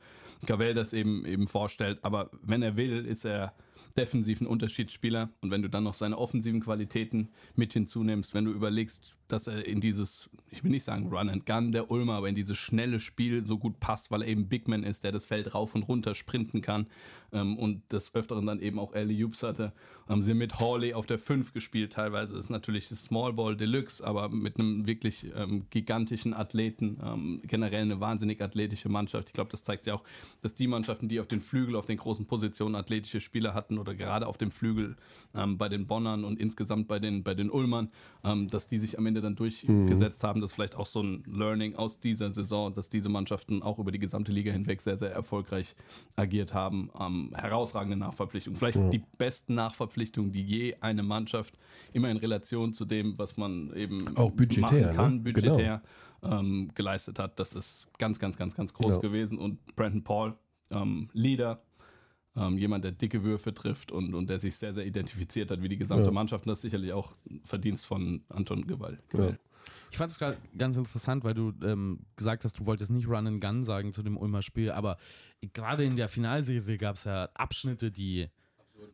Cavell das eben, eben vorstellt. Aber wenn er will, ist er defensiven Unterschiedsspieler. Und wenn du dann noch seine offensiven Qualitäten mit hinzunimmst, wenn du überlegst, dass er in dieses, ich will nicht sagen Run and Gun der Ulmer, aber in dieses schnelle Spiel so gut passt, weil er eben Big Man ist, der das Feld rauf und runter sprinten kann ähm, und des Öfteren dann eben auch Ellie Hoops hatte. Haben sie mit Hawley auf der 5 gespielt, teilweise ist natürlich das Small Ball Deluxe, aber mit einem wirklich ähm, gigantischen Athleten, ähm, generell eine wahnsinnig athletische Mannschaft. Ich glaube, das zeigt ja auch, dass die Mannschaften, die auf den Flügel, auf den großen Positionen athletische Spieler hatten oder gerade auf dem Flügel ähm, bei den Bonnern und insgesamt bei den, bei den Ulmern, ähm, dass die sich am Ende Ende dann durchgesetzt mhm. haben. Das ist vielleicht auch so ein Learning aus dieser Saison, dass diese Mannschaften auch über die gesamte Liga hinweg sehr, sehr erfolgreich agiert haben. Ähm, herausragende Nachverpflichtung. Vielleicht mhm. die besten Nachverpflichtungen, die je eine Mannschaft immer in Relation zu dem, was man eben auch budgetär, machen kann, ne? budgetär genau. ähm, geleistet hat. Das ist ganz, ganz, ganz, ganz groß genau. gewesen. Und Brandon Paul, ähm, Leader, ähm, jemand, der dicke Würfe trifft und, und der sich sehr, sehr identifiziert hat, wie die gesamte ja. Mannschaft. Und das ist sicherlich auch Verdienst von Anton Gewalt. Ja. Ich fand es gerade ganz interessant, weil du ähm, gesagt hast, du wolltest nicht Run and Gun sagen zu dem Ulmer Spiel, aber gerade in der Finalserie gab es ja Abschnitte, die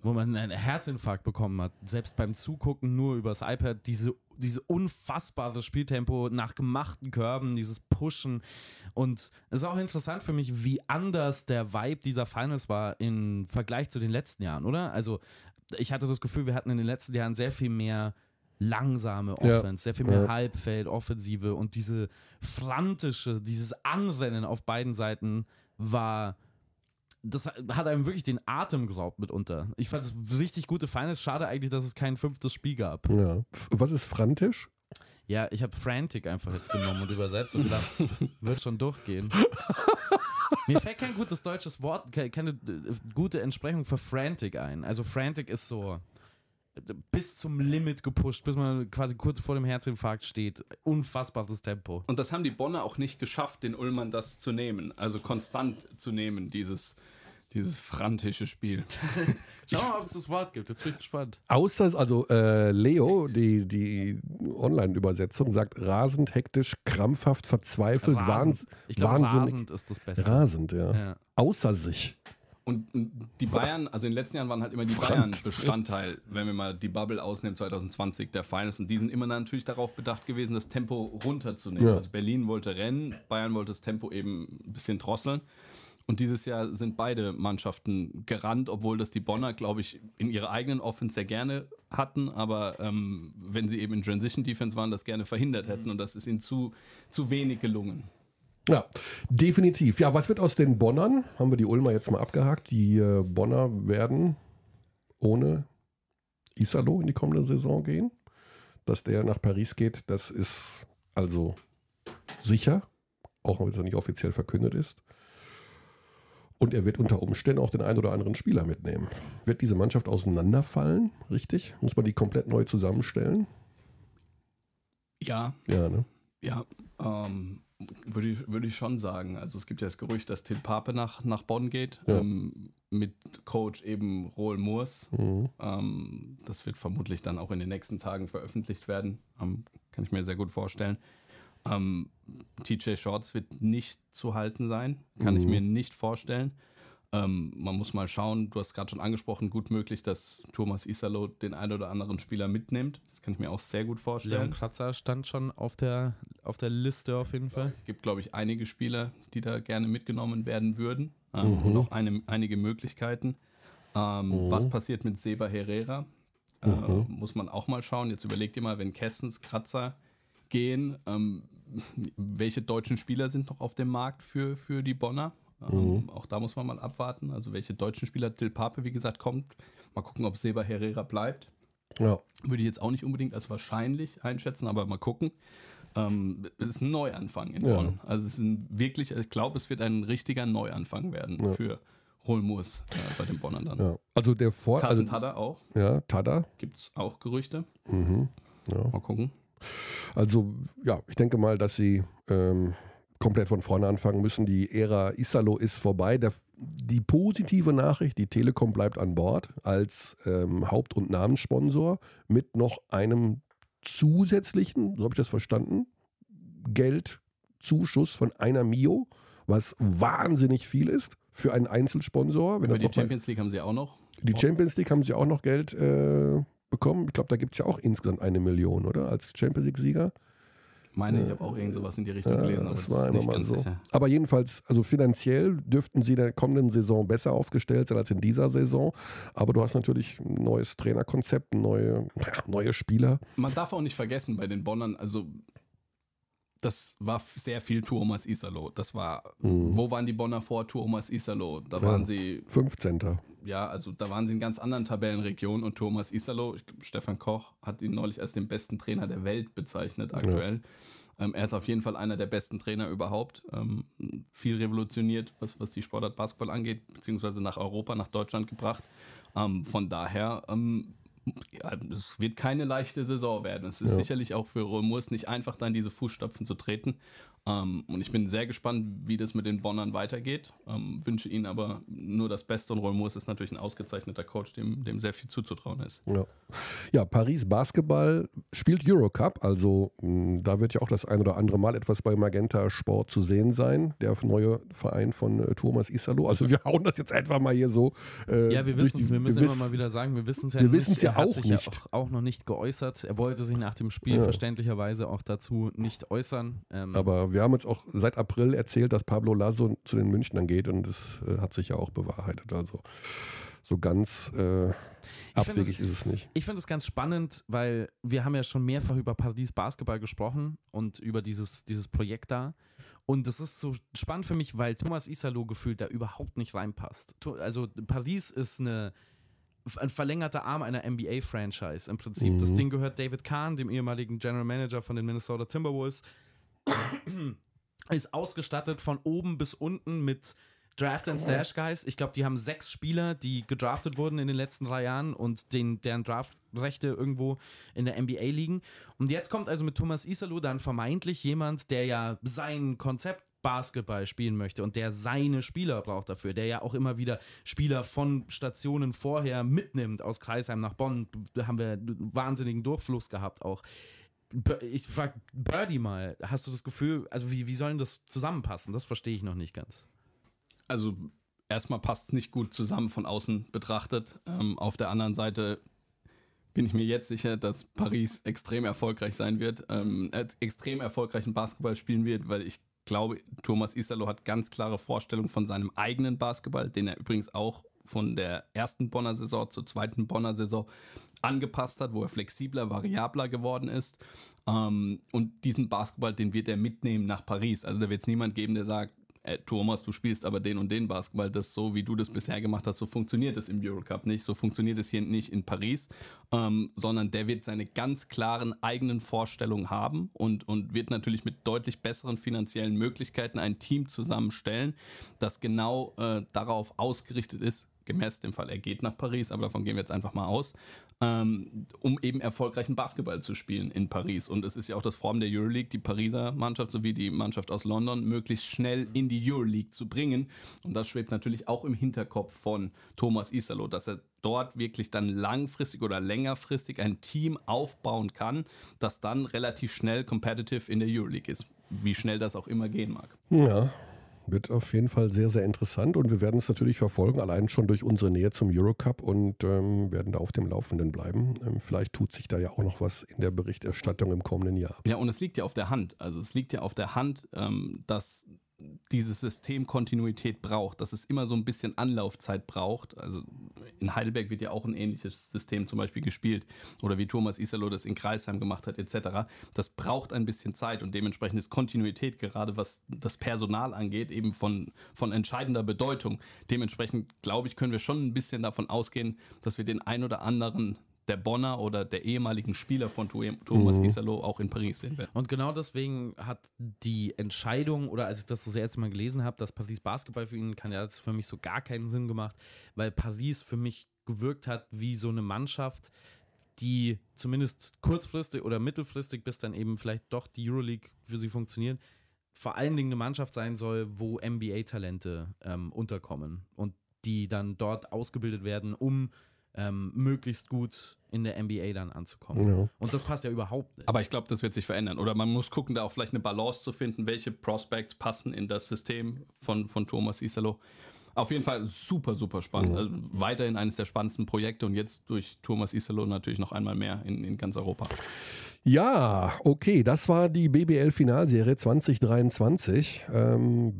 wo man einen Herzinfarkt bekommen hat. Selbst beim Zugucken nur übers iPad, diese, diese unfassbare Spieltempo nach gemachten Körben, dieses Pushen. Und es ist auch interessant für mich, wie anders der Vibe dieser Finals war im Vergleich zu den letzten Jahren, oder? Also, ich hatte das Gefühl, wir hatten in den letzten Jahren sehr viel mehr langsame Offense, ja. sehr viel mehr ja. Halbfeld, Offensive und diese frantische, dieses Anrennen auf beiden Seiten war das hat einem wirklich den Atem geraubt mitunter. Ich fand es richtig gute Finals. Schade eigentlich, dass es kein fünftes Spiel gab. Ja. Was ist frantisch? Ja, ich habe Frantic einfach jetzt genommen und übersetzt und gedacht, es wird schon durchgehen. [laughs] Mir fällt kein gutes deutsches Wort, keine äh, gute Entsprechung für Frantic ein. Also Frantic ist so bis zum Limit gepusht, bis man quasi kurz vor dem Herzinfarkt steht. Unfassbares Tempo. Und das haben die Bonner auch nicht geschafft, den Ullmann das zu nehmen. Also konstant zu nehmen, dieses dieses frantische Spiel. [laughs] Schau mal, ob es das Wort gibt. Jetzt bin ich gespannt. Außer, also äh, Leo, die, die Online-Übersetzung, sagt rasend, hektisch, krampfhaft, verzweifelt, rasend. ich glaub, wahnsinnig. Rasend ist das Beste. Rasend, ja. ja. Außer sich. Und die Bayern, also in den letzten Jahren waren halt immer die Bayern Bestandteil, wenn wir mal die Bubble ausnehmen, 2020 der Finals. Und die sind immer natürlich darauf bedacht gewesen, das Tempo runterzunehmen. Ja. Also Berlin wollte rennen, Bayern wollte das Tempo eben ein bisschen drosseln. Und dieses Jahr sind beide Mannschaften gerannt, obwohl das die Bonner, glaube ich, in ihrer eigenen Offense sehr gerne hatten, aber ähm, wenn sie eben in Transition Defense waren, das gerne verhindert hätten und das ist ihnen zu, zu wenig gelungen. Ja, definitiv. Ja, was wird aus den Bonnern? Haben wir die Ulmer jetzt mal abgehakt. Die äh, Bonner werden ohne Isalo in die kommende Saison gehen. Dass der nach Paris geht, das ist also sicher, auch wenn es nicht offiziell verkündet ist. Und er wird unter Umständen auch den einen oder anderen Spieler mitnehmen. Wird diese Mannschaft auseinanderfallen, richtig? Muss man die komplett neu zusammenstellen? Ja. Ja, ne? Ja, ähm, würde ich, würde ich schon sagen. Also es gibt ja das Gerücht, dass Till Pape nach, nach Bonn geht, ja. ähm, mit Coach eben Roel Moors. Mhm. Ähm, das wird vermutlich dann auch in den nächsten Tagen veröffentlicht werden. Ähm, kann ich mir sehr gut vorstellen. Ähm, TJ Shorts wird nicht zu halten sein, kann mhm. ich mir nicht vorstellen. Ähm, man muss mal schauen, du hast gerade schon angesprochen, gut möglich, dass Thomas Isalo den einen oder anderen Spieler mitnimmt. Das kann ich mir auch sehr gut vorstellen. Leon Kratzer stand schon auf der, auf der Liste auf jeden Fall. Es gibt, glaube ich, einige Spieler, die da gerne mitgenommen werden würden ähm, mhm. und auch eine, einige Möglichkeiten. Ähm, mhm. Was passiert mit Seba Herrera? Äh, mhm. Muss man auch mal schauen. Jetzt überlegt ihr mal, wenn Kessens, Kratzer gehen, ähm, welche deutschen Spieler sind noch auf dem Markt für, für die Bonner? Ähm, mhm. Auch da muss man mal abwarten. Also welche deutschen Spieler Till Pape, wie gesagt, kommt. Mal gucken, ob Seba Herrera bleibt. Ja. Würde ich jetzt auch nicht unbedingt als wahrscheinlich einschätzen, aber mal gucken. Ähm, es ist ein Neuanfang in ja. Bonn. Also es ist wirklich, ich glaube, es wird ein richtiger Neuanfang werden ja. für Holmus äh, bei den Bonnern dann. Ja. Also der Vor Carsten also, Tada auch. Ja, Tada. Gibt es auch Gerüchte. Mhm. Mal gucken. Also ja, ich denke mal, dass sie ähm, komplett von vorne anfangen müssen. Die Ära Isalo ist vorbei. Der, die positive Nachricht, die Telekom bleibt an Bord als ähm, Haupt- und Namenssponsor mit noch einem zusätzlichen, so habe ich das verstanden, Geldzuschuss von einer Mio, was wahnsinnig viel ist für einen Einzelsponsor. Wenn die Champions League haben sie auch noch. Die Champions League haben sie auch noch Geld äh, bekommen. Ich glaube, da gibt es ja auch insgesamt eine Million, oder? Als Champions League-Sieger meine, ich habe auch irgend sowas in die Richtung gelesen. das war immer mal so. Sicher. Aber jedenfalls, also finanziell dürften sie in der kommenden Saison besser aufgestellt sein als in dieser Saison. Aber du hast natürlich ein neues Trainerkonzept, neue, neue Spieler. Man darf auch nicht vergessen bei den Bonnern, also das war sehr viel Thomas Isalo. Das war, mhm. wo waren die Bonner vor Thomas Isalo? Da waren ja, sie. 15. Ja, also da waren sie in ganz anderen Tabellenregionen und Thomas Isalo, ich Stefan Koch hat ihn neulich als den besten Trainer der Welt bezeichnet aktuell. Ja. Ähm, er ist auf jeden Fall einer der besten Trainer überhaupt. Ähm, viel revolutioniert, was, was die Sportart Basketball angeht, beziehungsweise nach Europa, nach Deutschland gebracht. Ähm, von daher ähm, es wird keine leichte Saison werden. Es ist ja. sicherlich auch für Remus nicht einfach, dann diese Fußstapfen zu treten. Ähm, und ich bin sehr gespannt, wie das mit den Bonnern weitergeht. Ähm, wünsche ihnen aber nur das Beste und Rolmus ist natürlich ein ausgezeichneter Coach, dem, dem sehr viel zuzutrauen ist. Ja. ja, Paris Basketball spielt Eurocup, also mh, hm, da wird ja auch das ein oder andere Mal etwas bei Magenta Sport zu sehen sein, der neue Verein von äh, Thomas Isalo. Also wir hauen das jetzt einfach mal hier so. Äh, ja, wir wissen es, wir müssen wir immer mal wieder sagen, wir wissen es ja wir nicht. Ja er hat auch sich nicht. Ja auch, auch, noch nicht geäußert. Er wollte sich nach dem Spiel ja. verständlicherweise auch dazu nicht äußern. Ähm, aber wir haben jetzt auch seit April erzählt, dass Pablo Lasso zu den Münchnern geht und das äh, hat sich ja auch bewahrheitet. Also so ganz äh, abwegig ist es nicht. Ich finde es ganz spannend, weil wir haben ja schon mehrfach über Paradies Basketball gesprochen und über dieses, dieses Projekt da. Und das ist so spannend für mich, weil Thomas Isalo gefühlt da überhaupt nicht reinpasst. Also Paris ist eine ein verlängerter Arm einer NBA-Franchise im Prinzip. Mhm. Das Ding gehört David Kahn, dem ehemaligen General Manager von den Minnesota Timberwolves ist ausgestattet von oben bis unten mit Draft and Stash Guys. Ich glaube, die haben sechs Spieler, die gedraftet wurden in den letzten drei Jahren und den, deren Draftrechte irgendwo in der NBA liegen. Und jetzt kommt also mit Thomas Isalo dann vermeintlich jemand, der ja sein Konzept Basketball spielen möchte und der seine Spieler braucht dafür, der ja auch immer wieder Spieler von Stationen vorher mitnimmt, aus Kreisheim nach Bonn, da haben wir wahnsinnigen Durchfluss gehabt auch ich frage Birdie mal, hast du das Gefühl, also wie, wie soll das zusammenpassen? Das verstehe ich noch nicht ganz. Also erstmal passt es nicht gut zusammen von außen betrachtet. Ähm, auf der anderen Seite bin ich mir jetzt sicher, dass Paris extrem erfolgreich sein wird, ähm, extrem erfolgreichen Basketball spielen wird, weil ich glaube, Thomas Isalo hat ganz klare Vorstellungen von seinem eigenen Basketball, den er übrigens auch von der ersten Bonner Saison zur zweiten Bonner Saison angepasst hat, wo er flexibler, variabler geworden ist. Ähm, und diesen Basketball, den wird er mitnehmen nach Paris. Also da wird es niemand geben, der sagt, äh, Thomas, du spielst aber den und den Basketball, das so, wie du das bisher gemacht hast, so funktioniert es im Eurocup nicht, so funktioniert es hier nicht in Paris, ähm, sondern der wird seine ganz klaren eigenen Vorstellungen haben und, und wird natürlich mit deutlich besseren finanziellen Möglichkeiten ein Team zusammenstellen, das genau äh, darauf ausgerichtet ist, gemäß dem Fall, er geht nach Paris, aber davon gehen wir jetzt einfach mal aus, ähm, um eben erfolgreichen Basketball zu spielen in Paris. Und es ist ja auch das Form der Euroleague, die Pariser Mannschaft sowie die Mannschaft aus London möglichst schnell in die Euroleague zu bringen. Und das schwebt natürlich auch im Hinterkopf von Thomas Isalo, dass er dort wirklich dann langfristig oder längerfristig ein Team aufbauen kann, das dann relativ schnell competitive in der Euroleague ist. Wie schnell das auch immer gehen mag. Ja, wird auf jeden Fall sehr, sehr interessant und wir werden es natürlich verfolgen, allein schon durch unsere Nähe zum Eurocup und ähm, werden da auf dem Laufenden bleiben. Ähm, vielleicht tut sich da ja auch noch was in der Berichterstattung im kommenden Jahr. Ja, und es liegt ja auf der Hand. Also es liegt ja auf der Hand, ähm, dass dieses System Kontinuität braucht, dass es immer so ein bisschen Anlaufzeit braucht. Also in Heidelberg wird ja auch ein ähnliches System zum Beispiel gespielt oder wie Thomas Isalo das in Kreisheim gemacht hat etc. Das braucht ein bisschen Zeit und dementsprechend ist Kontinuität gerade was das Personal angeht eben von, von entscheidender Bedeutung. Dementsprechend glaube ich, können wir schon ein bisschen davon ausgehen, dass wir den ein oder anderen der Bonner oder der ehemaligen Spieler von Thomas mhm. Isalo auch in Paris sehen werden. Und genau deswegen hat die Entscheidung, oder als ich das das erste Mal gelesen habe, dass Paris Basketball für ihn kann, ja, das für mich so gar keinen Sinn gemacht, weil Paris für mich gewirkt hat wie so eine Mannschaft, die zumindest kurzfristig oder mittelfristig, bis dann eben vielleicht doch die Euroleague für sie funktioniert, vor allen Dingen eine Mannschaft sein soll, wo NBA-Talente ähm, unterkommen und die dann dort ausgebildet werden, um ähm, möglichst gut in der NBA dann anzukommen. Ja. Und das passt ja überhaupt nicht. Aber ich glaube, das wird sich verändern. Oder man muss gucken, da auch vielleicht eine Balance zu finden, welche Prospects passen in das System von, von Thomas Isalo. Auf jeden Fall super, super spannend. Mhm. Also weiterhin eines der spannendsten Projekte und jetzt durch Thomas Isalo natürlich noch einmal mehr in, in ganz Europa. Ja, okay, das war die BBL-Finalserie 2023. Ähm,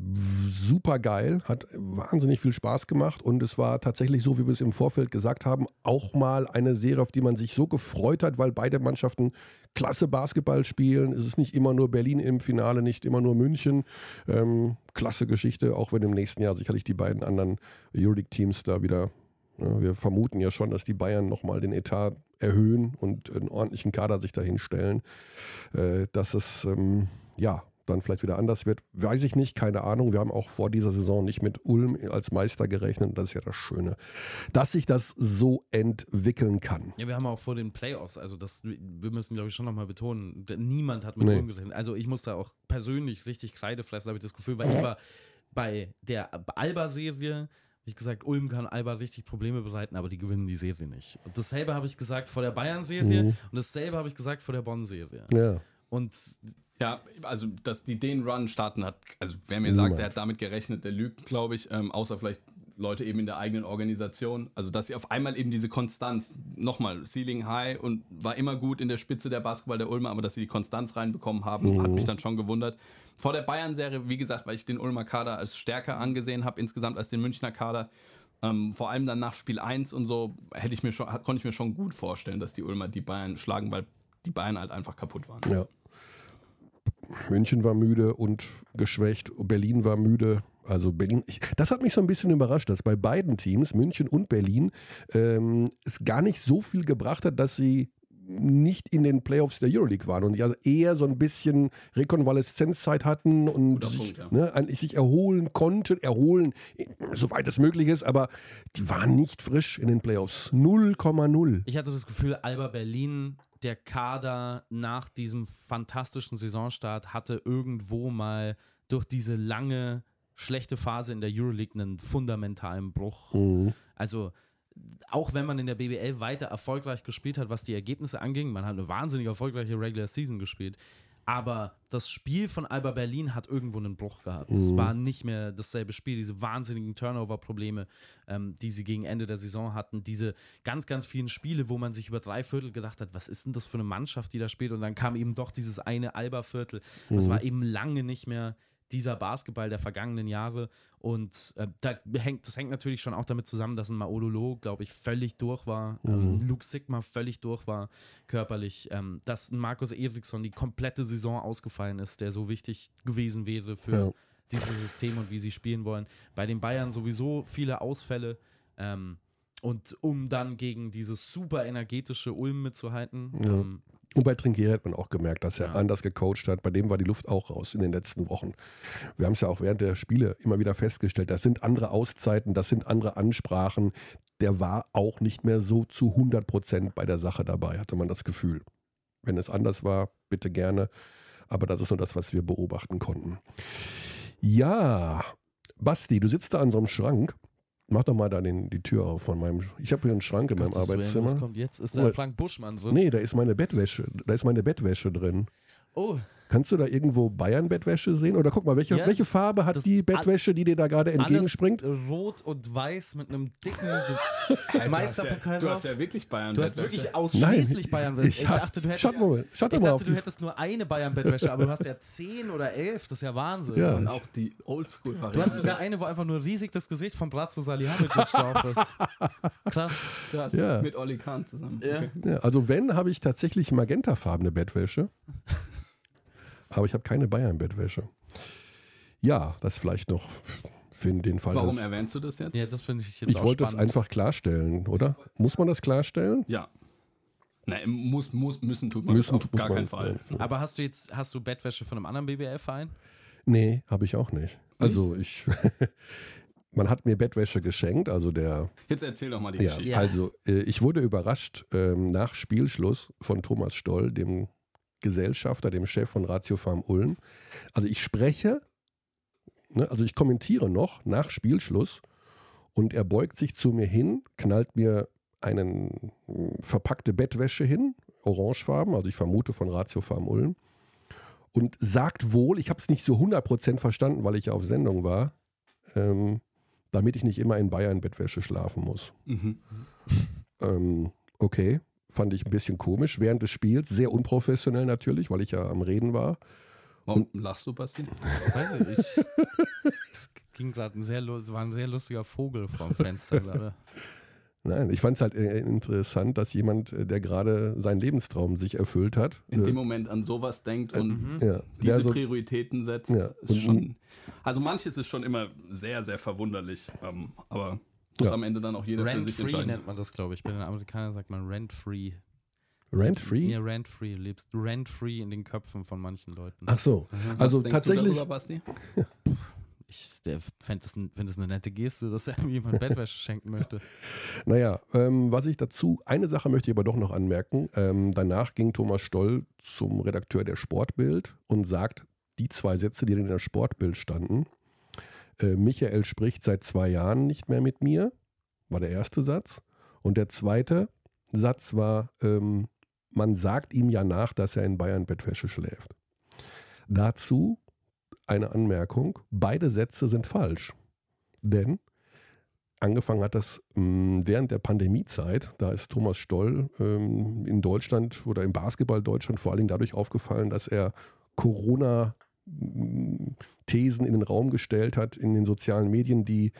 super geil, hat wahnsinnig viel Spaß gemacht und es war tatsächlich so, wie wir es im Vorfeld gesagt haben, auch mal eine Serie, auf die man sich so gefreut hat, weil beide Mannschaften klasse Basketball spielen. Es ist nicht immer nur Berlin im Finale, nicht immer nur München. Ähm, klasse Geschichte, auch wenn im nächsten Jahr sicherlich die beiden anderen Euroleague-Teams da wieder wir vermuten ja schon, dass die Bayern nochmal den Etat erhöhen und einen ordentlichen Kader sich dahin stellen. Äh, dass es, ähm, ja, dann vielleicht wieder anders wird, weiß ich nicht, keine Ahnung. Wir haben auch vor dieser Saison nicht mit Ulm als Meister gerechnet. Das ist ja das Schöne, dass sich das so entwickeln kann. Ja, wir haben auch vor den Playoffs, also das, wir müssen, glaube ich, schon nochmal betonen, niemand hat mit nee. Ulm gerechnet. Also ich musste auch persönlich richtig Kreide fressen, habe ich das Gefühl, weil ich war bei der Alba-Serie ich gesagt, Ulm kann Alba richtig Probleme bereiten, aber die gewinnen die Serie nicht. Und dasselbe habe ich gesagt vor der Bayern-Serie mhm. und dasselbe habe ich gesagt vor der Bonn-Serie. Ja. Und ja, also dass die den Run starten hat, also wer mir Niemand. sagt, der hat damit gerechnet, der lügt, glaube ich, ähm, außer vielleicht Leute eben in der eigenen Organisation. Also dass sie auf einmal eben diese Konstanz, nochmal, Ceiling High und war immer gut in der Spitze der Basketball der Ulmer, aber dass sie die Konstanz reinbekommen haben, mhm. hat mich dann schon gewundert. Vor der Bayern-Serie, wie gesagt, weil ich den Ulmer Kader als stärker angesehen habe, insgesamt als den Münchner Kader. Ähm, vor allem dann nach Spiel 1 und so hätte ich mir schon, konnte ich mir schon gut vorstellen, dass die Ulmer die Bayern schlagen, weil die Bayern halt einfach kaputt waren. Ja. München war müde und geschwächt, Berlin war müde. Also Berlin, ich, das hat mich so ein bisschen überrascht, dass bei beiden Teams, München und Berlin, ähm, es gar nicht so viel gebracht hat, dass sie nicht in den Playoffs der Euroleague waren und die also eher so ein bisschen Rekonvaleszenzzeit hatten und sich, Punkt, ja. ne, eigentlich sich erholen konnten, erholen, soweit es möglich ist, aber die waren nicht frisch in den Playoffs. 0,0. Ich hatte das Gefühl, Alba Berlin der Kader nach diesem fantastischen Saisonstart hatte irgendwo mal durch diese lange schlechte Phase in der Euroleague einen fundamentalen Bruch. Mhm. Also auch wenn man in der BBL weiter erfolgreich gespielt hat, was die Ergebnisse anging, man hat eine wahnsinnig erfolgreiche Regular Season gespielt, Aber das Spiel von Alba Berlin hat irgendwo einen Bruch gehabt. Es mhm. war nicht mehr dasselbe Spiel, diese wahnsinnigen Turnover-Probleme, ähm, die sie gegen Ende der Saison hatten, diese ganz, ganz vielen Spiele, wo man sich über drei Viertel gedacht hat, was ist denn das für eine Mannschaft, die da spielt? Und dann kam eben doch dieses eine Alba-Viertel. Mhm. Das war eben lange nicht mehr dieser Basketball der vergangenen Jahre. Und äh, da hängt, das hängt natürlich schon auch damit zusammen, dass ein Maololo, glaube ich, völlig durch war. Mhm. Ähm, Luke Sigma völlig durch war körperlich. Ähm, dass ein Markus Eriksson die komplette Saison ausgefallen ist, der so wichtig gewesen wäre für ja. dieses System und wie sie spielen wollen. Bei den Bayern sowieso viele Ausfälle. Ähm, und um dann gegen dieses super energetische Ulm mitzuhalten, ja. ähm, und bei Trinkier hat man auch gemerkt, dass er ja. anders gecoacht hat. Bei dem war die Luft auch raus in den letzten Wochen. Wir haben es ja auch während der Spiele immer wieder festgestellt. Das sind andere Auszeiten, das sind andere Ansprachen. Der war auch nicht mehr so zu 100 Prozent bei der Sache dabei, hatte man das Gefühl. Wenn es anders war, bitte gerne. Aber das ist nur das, was wir beobachten konnten. Ja, Basti, du sitzt da an so einem Schrank Mach doch mal da den, die Tür auf von meinem. Ich habe hier einen Schrank in meinem Gottes Arbeitszimmer. was kommt jetzt? Ist da Frank Buschmann drin? Nee, da ist meine Bettwäsche. Da ist meine Bettwäsche drin. Oh, Kannst du da irgendwo Bayern-Bettwäsche sehen? Oder guck mal, welche, ja, welche Farbe hat die Bettwäsche, die dir da gerade entgegenspringt? rot und weiß mit einem dicken [laughs] Meisterpokal. Du, hast ja wirklich Bayern-Bettwäsche. Du hast wirklich ausschließlich Bayern-Bettwäsche. Ich, ich, dachte, du hättest, mal, ich dachte, du hättest nur eine Bayern-Bettwäsche, aber du hast ja zehn oder elf. Das ist ja Wahnsinn. Ja. Und auch die Oldschool-Variante. Du hast sogar eine, wo einfach nur riesig das Gesicht von Bratzo Salihamidzic drauf ist. [laughs] Krass. Krass. Ja. Mit Olli Kahn zusammen. Ja. Okay. Ja, also wenn, habe ich tatsächlich magentafarbene Bettwäsche aber ich habe keine Bayern-Bettwäsche. Ja, das vielleicht noch für den Fall. Warum erwähnst du das jetzt? Ja, das finde ich jetzt Ich wollte es einfach klarstellen, oder? Muss man das klarstellen? Ja. Nein, muss, muss, müssen tut man müssen, das auf gar keinen Fall. Ja. Aber hast du jetzt, hast du Bettwäsche von einem anderen BBL-Verein? Nee, habe ich auch nicht. Also ich, [laughs] man hat mir Bettwäsche geschenkt, also der. Jetzt erzähl doch mal die ja, Geschichte. Also äh, ich wurde überrascht ähm, nach Spielschluss von Thomas Stoll, dem Gesellschafter, dem Chef von Ratio Farm Ulm. Also ich spreche, ne, also ich kommentiere noch nach Spielschluss und er beugt sich zu mir hin, knallt mir eine verpackte Bettwäsche hin, orangefarben, also ich vermute von Ratio Farm Ulm, und sagt wohl, ich habe es nicht so 100% verstanden, weil ich ja auf Sendung war, ähm, damit ich nicht immer in Bayern Bettwäsche schlafen muss. Mhm. Ähm, okay, Fand ich ein bisschen komisch während des Spiels. Sehr unprofessionell natürlich, weil ich ja am Reden war. Warum Und, lachst du, Basti? [laughs] Ich. Das ging gerade ein sehr, war ein sehr lustiger Vogel vorm Fenster gerade. Nein, ich fand es halt äh, interessant, dass jemand, äh, der gerade seinen Lebenstraum sich erfüllt hat, in dem äh, Moment an sowas denkt und äh, ja, diese so, Prioritäten setzt. Ja, schon, also manches ist schon immer sehr, sehr verwunderlich, ähm, aber muss ja. am Ende dann auch jeder rent für sich free entscheiden. nennt man das, glaube ich. Bei den Amerikanern sagt man rent-free. Rent-free? Ja, rent-free. Du lebst rent-free in den Köpfen von manchen Leuten. Ach so. Mhm. Also tatsächlich. Darüber, Basti? [laughs] Ich fände es find eine nette Geste, dass er mir jemand Bettwäsche schenken möchte. [laughs] Naja, ähm, was ich dazu, eine Sache möchte ich aber doch noch anmerken. Ähm, danach ging Thomas Stoll zum Redakteur der Sportbild und sagt, die zwei Sätze, die in der Sportbild standen, äh, Michael spricht seit zwei Jahren nicht mehr mit mir, war der erste Satz. Und der zweite Satz war, ähm, man sagt ihm ja nach, dass er in Bayern Bettwäsche schläft. Dazu eine Anmerkung, beide Sätze sind falsch. Denn angefangen hat das mh, während der Pandemiezeit, da ist Thomas Stoll ähm, in Deutschland oder im Basketball Deutschland vor allen Dingen dadurch aufgefallen, dass er Corona Thesen in den Raum gestellt hat in den sozialen Medien, die,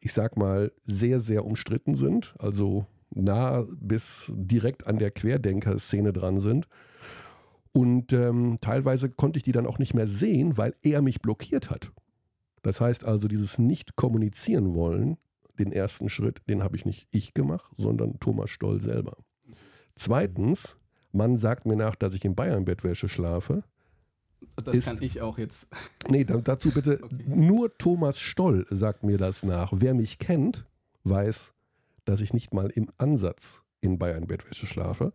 ich sag mal, sehr, sehr umstritten sind, also nah bis direkt an der Querdenker-Szene dran sind. Und ähm, teilweise konnte ich die dann auch nicht mehr sehen, weil er mich blockiert hat. Das heißt also, dieses Nicht-Kommunizieren wollen, den ersten Schritt, den habe ich nicht ich gemacht, sondern Thomas Stoll selber. Zweitens, man sagt mir nach, dass ich in Bayern-Bettwäsche schlafe. Das ist, kann ich auch jetzt. Nee, dazu bitte. [laughs] Okay. Nur Thomas Stoll sagt mir das nach. Wer mich kennt, weiß, dass ich nicht mal im Ansatz in Bayern-Bettwäsche schlafe.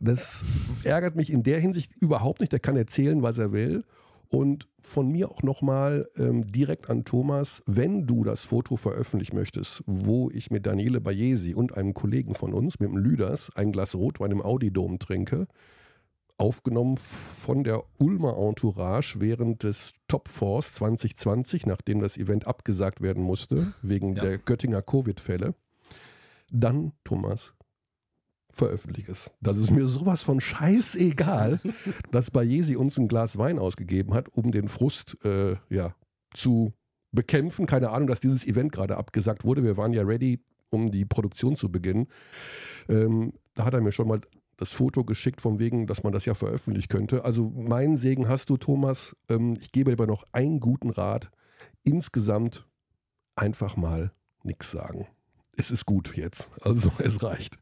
Das ärgert mich in der Hinsicht überhaupt nicht. Der kann erzählen, was er will. Und von mir auch nochmal ähm, direkt an Thomas, wenn du das Foto veröffentlichen möchtest, wo ich mit Daniele Bayesi und einem Kollegen von uns, mit dem Lüders, ein Glas Rotwein im Audidom trinke, aufgenommen von der Ulmer Entourage während des Top Force 2020, nachdem das Event abgesagt werden musste, wegen ja. der Göttinger Covid-Fälle. Dann, Thomas, veröffentliche es. Das ist mir sowas von scheißegal, [laughs] dass Bayesi uns ein Glas Wein ausgegeben hat, um den Frust äh, ja, zu bekämpfen. Keine Ahnung, dass dieses Event gerade abgesagt wurde. Wir waren ja ready, um die Produktion zu beginnen. Ähm, da hat er mir schon mal das Foto geschickt, von wegen, dass man das ja veröffentlichen könnte. Also meinen Segen hast du, Thomas. Ähm, ich gebe aber noch einen guten Rat. Insgesamt einfach mal nichts sagen. Es ist gut jetzt. Also [laughs] es reicht.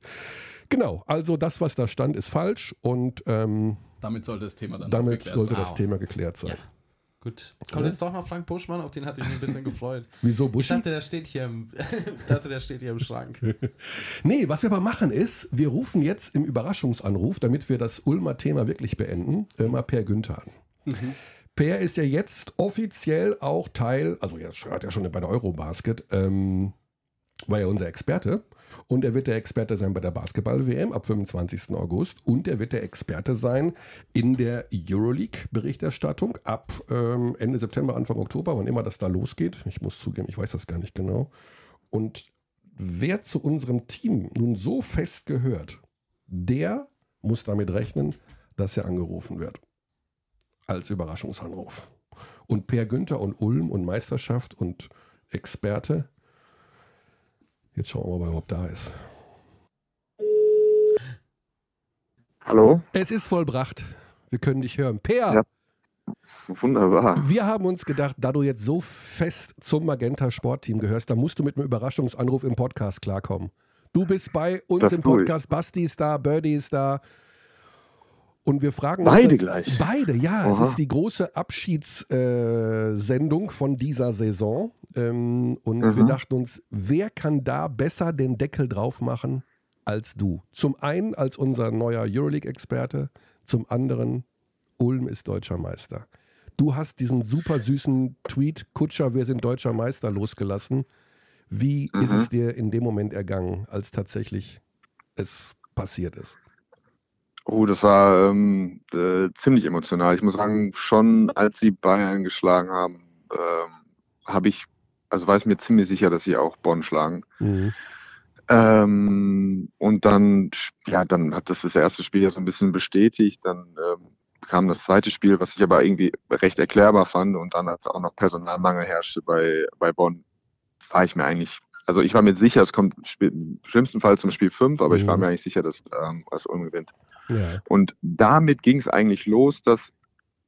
Genau, also das, was da stand, ist falsch und ähm, damit sollte das Thema dann damit sollte das Thema geklärt sein. Ja. Gut. Kommt jetzt doch noch Frank Buschmann, auf den hatte ich mich ein bisschen [laughs] gefreut. Wieso Buschi? Ich dachte, der steht hier im, [laughs] dachte, der steht hier im Schrank. [laughs] nee, was wir aber machen ist, wir rufen jetzt im Überraschungsanruf, damit wir das Ulmer Thema wirklich beenden, äh, mal Per Günther an. Mhm. Per ist ja jetzt offiziell auch Teil, also er hat ja schon bei der Eurobasket, ähm, war ja unser Experte. Und er wird der Experte sein bei der Basketball-WM ab 25. August. Und er wird der Experte sein in der Euroleague-Berichterstattung ab ähm, Ende September, Anfang Oktober, wann immer das da losgeht. Ich muss zugeben, ich weiß das gar nicht genau. Und wer zu unserem Team nun so fest gehört, der muss damit rechnen, dass er angerufen wird. Als Überraschungsanruf. Und Per Günther und Ulm und Meisterschaft und Experte, Jetzt schauen wir mal, ob da ist. Hallo? Es ist vollbracht. Wir können dich hören. Per! Ja. Wunderbar. Wir haben uns gedacht, da du jetzt so fest zum Magenta Sportteam gehörst, da musst du mit einem Überraschungsanruf im Podcast klarkommen. Du bist bei uns das im Podcast, Basti ist da, Birdie ist da, und wir fragen beide uns. Gleich. Beide, ja. Aha. Es ist die große Abschiedssendung äh, von dieser Saison. Ähm, und mhm. wir dachten uns, wer kann da besser den Deckel drauf machen als du? Zum einen als unser neuer Euroleague-Experte, zum anderen Ulm ist deutscher Meister. Du hast diesen super süßen Tweet, Kutscher, wir sind deutscher Meister, losgelassen. Wie mhm. ist es dir in dem Moment ergangen, als tatsächlich es passiert ist? Oh, das war ähm, äh, ziemlich emotional. Ich muss sagen, schon als sie Bayern geschlagen haben, ähm, habe ich, also war ich mir ziemlich sicher, dass sie auch Bonn schlagen. Mhm. Ähm, und dann, ja, dann hat das das erste Spiel ja so ein bisschen bestätigt. Dann ähm, kam das zweite Spiel, was ich aber irgendwie recht erklärbar fand. Und dann, als auch noch Personalmangel herrschte bei, bei Bonn, war ich mir eigentlich also ich war mir sicher, es kommt im schlimmsten Fall zum Spiel 5, aber ich war mhm. mir eigentlich sicher, dass ähm, was Ulm gewinnt. Ja. Und damit ging es eigentlich los, dass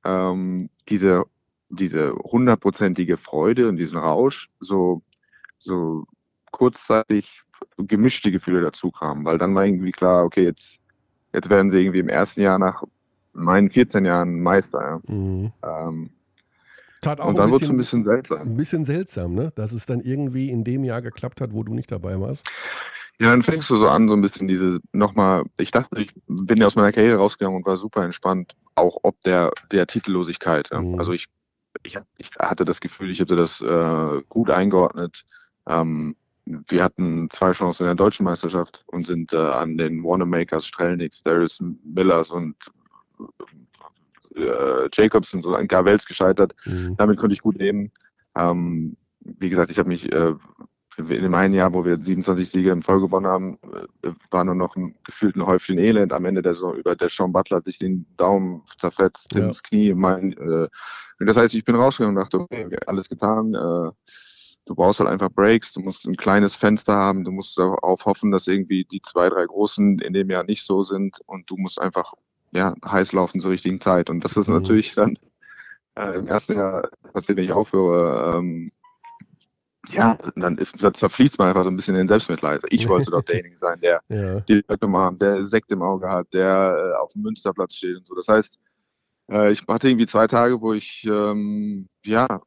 ähm, diese diese hundertprozentige Freude und diesen Rausch so so kurzzeitig gemischte Gefühle dazu kamen, weil dann war irgendwie klar, okay, jetzt jetzt werden sie irgendwie im ersten Jahr nach meinen 14 Jahren Meister. Ja. Mhm. Ähm, Tat auch und dann wird es ein bisschen seltsam. Ein bisschen seltsam, ne? Dass es dann irgendwie in dem Jahr geklappt hat, wo du nicht dabei warst. Ja, dann fängst du so an, so ein bisschen diese nochmal, ich dachte, ich bin ja aus meiner Karriere rausgegangen und war super entspannt, auch ob der, der Titellosigkeit. Mhm. Also ich, ich, ich hatte das Gefühl, ich hätte das äh, gut eingeordnet. Ähm, wir hatten zwei Chancen in der deutschen Meisterschaft und sind äh, an den Wannamakers, Strelniks, Darius Millers und äh, Jacobs und so an Garvels gescheitert. Mhm. Damit konnte ich gut leben. Ähm, wie gesagt, ich habe mich äh, in dem einen Jahr, wo wir 27 Siege in Folge gewonnen haben, äh, war nur noch ein gefühlten Häufchen Elend. Am Ende der Saison über der Sean Butler hat sich den Daumen zerfetzt, ja. ins Knie. Mein, äh, das heißt, ich bin rausgegangen und dachte, okay, alles getan. Äh, du brauchst halt einfach Breaks, du musst ein kleines Fenster haben, du musst darauf hoffen, dass irgendwie die zwei, drei Großen in dem Jahr nicht so sind und du musst einfach ja, heiß laufen zur richtigen Zeit. Und das ist mhm. natürlich dann äh, im ersten Jahr passiert, wenn ich aufhöre, ähm, ja, dann ist, dann zerfließt man einfach so ein bisschen in Selbstmitleid. Ich [laughs] wollte doch derjenige sein, der ja. die Leute haben, der Sekt im Auge hat, der äh, auf dem Münsterplatz steht und so. Das heißt, äh, ich hatte irgendwie zwei Tage, wo ich ähm, ja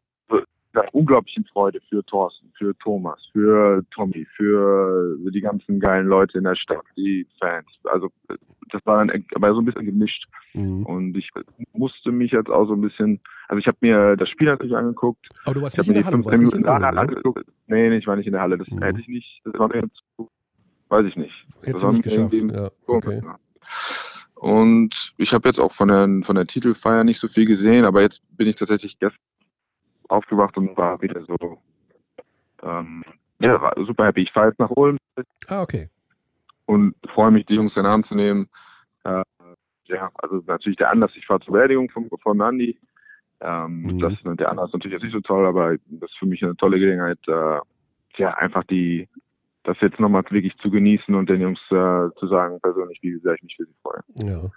der unglaublichen Freude für Thorsten, für Thomas, für Tommy, für die ganzen geilen Leute in der Stadt, die Fans. Also das war dann aber so ein bisschen gemischt. Mhm. Und ich musste mich jetzt auch so ein bisschen, also ich habe mir das Spiel natürlich angeguckt. Aber du warst nicht in der Halle, du warst nicht in der Halle, ne? angeguckt. Nee, nee, ich war nicht in der Halle. Das mhm. hätte ich nicht, das war mir jetzt, weiß ich nicht. Hätte ich nicht geschafft, ja. Okay. Und ich habe jetzt auch von der, von der Titelfeier nicht so viel gesehen, aber jetzt bin ich tatsächlich gestern aufgewacht und war wieder so, ähm, ja, war super happy. Ich fahre jetzt nach Ulm. Ah, okay. Und freue mich, die Jungs in den Arm zu nehmen. Äh, ja, also natürlich der Anlass, ich fahre zur Beerdigung von, von Andy. Ähm, mhm. das, der Anlass ist natürlich jetzt nicht so toll, aber das ist für mich eine tolle Gelegenheit, äh, ja, einfach die, das jetzt nochmal wirklich zu genießen und den Jungs äh, zu sagen, persönlich, wie sehr ich mich für sie freue. Ja.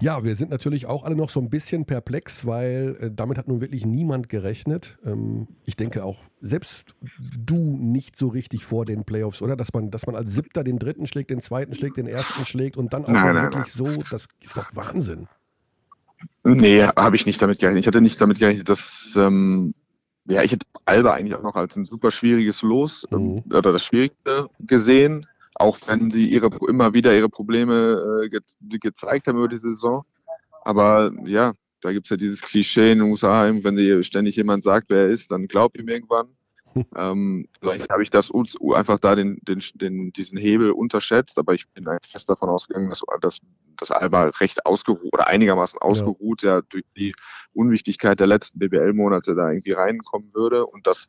Ja, wir sind natürlich auch alle noch so ein bisschen perplex, weil äh, damit hat nun wirklich niemand gerechnet. Ähm, ich denke auch selbst du nicht so richtig vor den Playoffs, oder? Dass man, dass man als Siebter den dritten schlägt, den zweiten schlägt, den ersten schlägt und dann nein, wirklich nein. so, das ist doch Wahnsinn. Nee, habe ich nicht damit gerechnet. Ich hatte nicht damit gerechnet, dass ähm, ja, ich hätte Alba eigentlich auch noch als ein super schwieriges Los ähm, mhm. oder das Schwierigste gesehen, auch wenn sie ihre immer wieder ihre Probleme äh, ge gezeigt haben über die Saison. Aber ja, da gibt's ja dieses Klischee in den USA, wenn dir ständig jemand sagt, wer er ist, dann glaub ihm irgendwann. [laughs] ähm, vielleicht habe ich das einfach da den, den, den, diesen Hebel unterschätzt, aber ich bin eigentlich fest davon ausgegangen, dass, dass, dass Alba recht ausgeruht oder einigermaßen ausgeruht ja. ja durch die Unwichtigkeit der letzten BBL-Monate da irgendwie reinkommen würde und das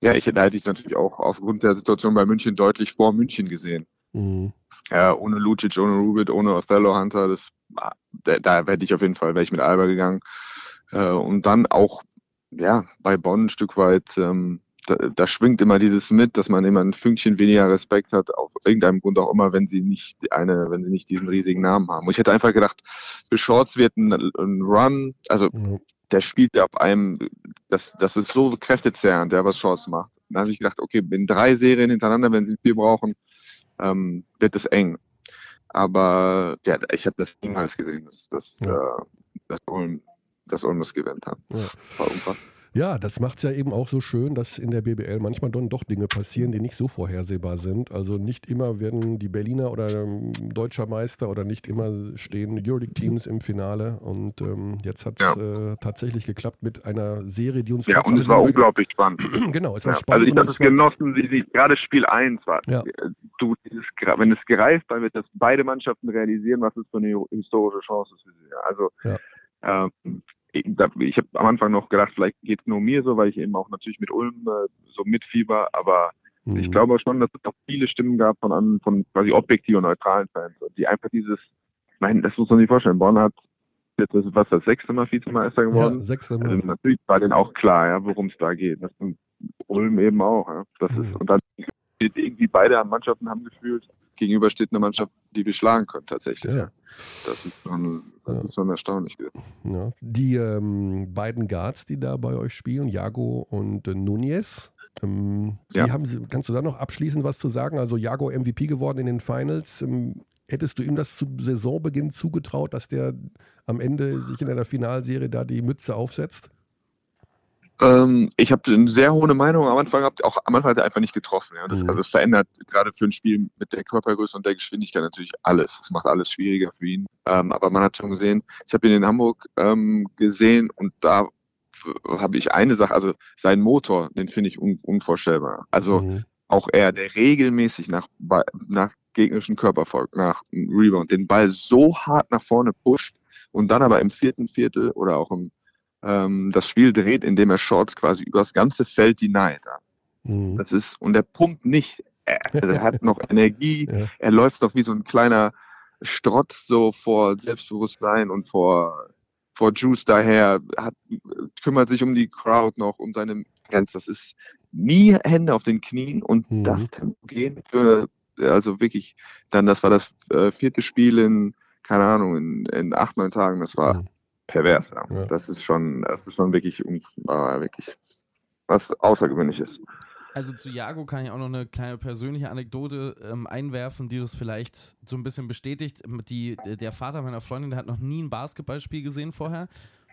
ja, ich hätte ich es natürlich auch aufgrund der Situation bei München deutlich vor München gesehen. Mhm. Ja, ohne Lucic, ohne Rubit, ohne Othello Hunter, das, da, da werde ich auf jeden Fall, wäre ich mit Alba gegangen. Äh, und dann auch, ja, bei Bonn ein Stück weit, ähm, da, da, schwingt immer dieses mit, dass man immer ein Fünkchen weniger Respekt hat, aus irgendeinem Grund auch immer, wenn sie nicht eine, wenn sie nicht diesen riesigen Namen haben. Und ich hätte einfach gedacht, für Shorts wird ein, ein Run, also mhm der spielt auf einem, das, das ist so kräftezehrend, der was Shorts macht. Dann habe ich gedacht, okay, in drei Serien hintereinander, wenn sie vier brauchen, ähm, wird es eng. Aber ja, ich habe das niemals gesehen, dass, dass, ja. äh, dass Ulm, dass Ulm das gewinnt hat. Ja. War unfassbar. Ja, das macht es ja eben auch so schön, dass in der BBL manchmal dann doch Dinge passieren, die nicht so vorhersehbar sind. Also nicht immer werden die Berliner oder ähm, deutscher Meister oder nicht immer stehen Euroleague-Teams im Finale. Und ähm, jetzt hat es ja. äh, tatsächlich geklappt mit einer Serie, die uns Ja, und es war unglaublich spannend. [clears throat] genau, es war ja. spannend. Also ich habe es genossen, wie sie gerade Spiel 1 war. Ja. Du, dieses, wenn es gereift, dann wird das beide Mannschaften realisieren, was es für eine historische Chance ist für sie. Also ja. ähm, ich habe am Anfang noch gedacht, vielleicht geht es nur mir so, weil ich eben auch natürlich mit Ulm äh, so mitfieber, aber mhm. ich glaube schon, dass es auch viele Stimmen gab von, an, von quasi objektiven, neutralen Fans, die einfach dieses, meine, das muss man sich vorstellen, Bonn hat jetzt ist was das sechste Mal Vizemeister geworden. Ja, sechste Mal. Also natürlich war denen auch klar, ja, worum es da geht. Das Ulm eben auch. Ja. Das mhm. ist, und dann irgendwie beide Mannschaften haben gefühlt, gegenüber steht eine Mannschaft, die wir schlagen können tatsächlich. Ja. Das ist schon, das ist schon erstaunlich. Ja. Die ähm, beiden Guards, die da bei euch spielen, Jago und äh, Nunez, ähm, ja. haben sie, kannst du da noch abschließend was zu sagen? Also Jago MVP geworden in den Finals. Ähm, hättest du ihm das zu Saisonbeginn zugetraut, dass der am Ende sich in einer Finalserie da die Mütze aufsetzt? Ähm, ich habe eine sehr hohe Meinung am Anfang gehabt, auch am Anfang hat er einfach nicht getroffen. Ja. Das, mhm. also das verändert gerade für ein Spiel mit der Körpergröße und der Geschwindigkeit natürlich alles. Das macht alles schwieriger für ihn. Ähm, aber man hat schon gesehen, ich habe ihn in Hamburg ähm, gesehen und da habe ich eine Sache, also sein Motor, den finde ich un unvorstellbar. Also mhm. auch er, der regelmäßig nach, nach gegnerischen Körperfolg, nach Rebound, den Ball so hart nach vorne pusht und dann aber im vierten Viertel oder auch im ähm, das Spiel dreht, indem er Shorts quasi über das ganze Feld denied. Mhm. Das ist, und er pumpt nicht, er, er hat [laughs] noch Energie, ja. er läuft noch wie so ein kleiner Strotz so vor Selbstbewusstsein und vor, vor Juice daher, hat, kümmert sich um die Crowd noch, um seine Fans. Das ist nie Hände auf den Knien und mhm. das Tempo gehen für, also wirklich, dann, das war das äh, vierte Spiel in, keine Ahnung, in, in acht, neun Tagen, das war, mhm pervers. Ja. ja. Das ist schon, das ist schon wirklich, äh, wirklich was Außergewöhnliches. Also zu Jago kann ich auch noch eine kleine persönliche Anekdote ähm, einwerfen, die das vielleicht so ein bisschen bestätigt. Die, der Vater meiner Freundin, der hat noch nie ein Basketballspiel gesehen vorher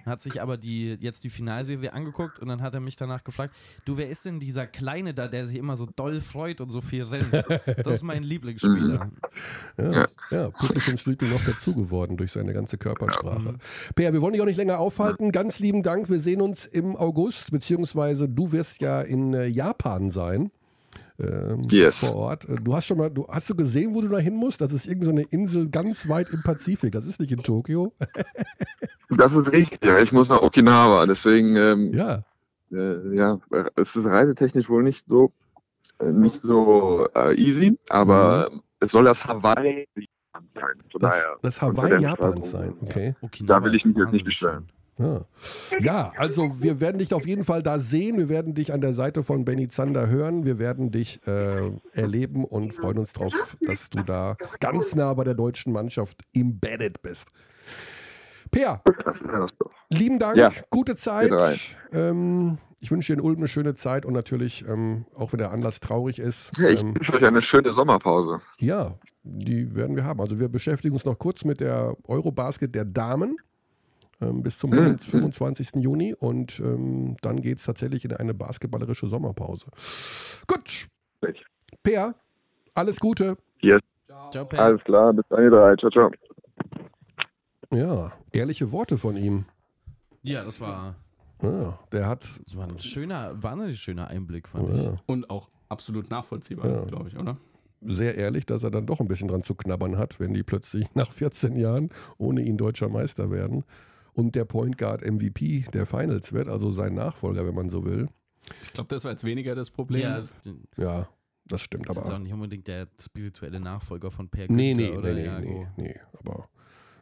hat sich aber die, jetzt die Finalserie angeguckt und dann hat er mich danach gefragt, du, wer ist denn dieser Kleine da, der sich immer so doll freut und so viel rennt? Das ist mein Lieblingsspieler. ja, ja, Publikumsliebling noch dazu geworden durch seine ganze Körpersprache. Mhm. Per, wir wollen dich auch nicht länger aufhalten. Ganz lieben Dank. Wir sehen uns im August, beziehungsweise du wirst ja in äh, Japan sein. Ähm, yes. vor Ort. Äh, du hast schon mal, du hast du gesehen, wo du da hin musst? Das ist irgendeine so Insel ganz weit im Pazifik. Das ist nicht in Tokio. [laughs] das ist richtig, ja. Ich muss nach Okinawa, deswegen ähm, ja. Äh, ja, es ist reisetechnisch wohl nicht so äh, nicht so äh, easy, aber mhm. es soll das Hawaii sein. Das, das Hawaii Japans sein, okay. Da will ich mich jetzt nicht beschweren. Ja. ja. also wir werden dich auf jeden Fall da sehen. Wir werden dich an der Seite von Benny Zander hören. Wir werden dich äh, erleben und freuen uns darauf, dass du da ganz nah bei der deutschen Mannschaft embedded bist. Per, lieben Dank, ja. gute Zeit. Ähm, ich wünsche dir in Ulm eine schöne Zeit und natürlich, ähm, auch wenn der Anlass traurig ist. Ja, ich ähm, wünsche euch eine schöne Sommerpause. Ja, die werden wir haben. Also wir beschäftigen uns noch kurz mit der Eurobasket der Damen ähm, bis zum mhm. 25. Juni und ähm, dann geht es tatsächlich in eine basketballerische Sommerpause. Gut. Per, alles Gute. Yes. Ciao, Per. Alles klar, bis dann ihr drei. Ciao, ciao. Ja, ehrliche Worte von ihm. Ja, das war. Ja, der hat. Das war ein schöner, wahnsinnig schöner Einblick, fand ja. ich. Und auch absolut nachvollziehbar, ja. glaube ich, oder? Sehr ehrlich, dass er dann doch ein bisschen dran zu knabbern hat, wenn die plötzlich [laughs] nach 14 Jahren ohne ihn deutscher Meister werden und der Point Guard MVP der Finals wird, also sein Nachfolger, wenn man so will. Ich glaube, das war jetzt weniger das Problem. Ja, das, ja, das stimmt das aber. ist auch nicht unbedingt der spirituelle Nachfolger von Per Nee, nee, oder nee, nee, nee, nee, aber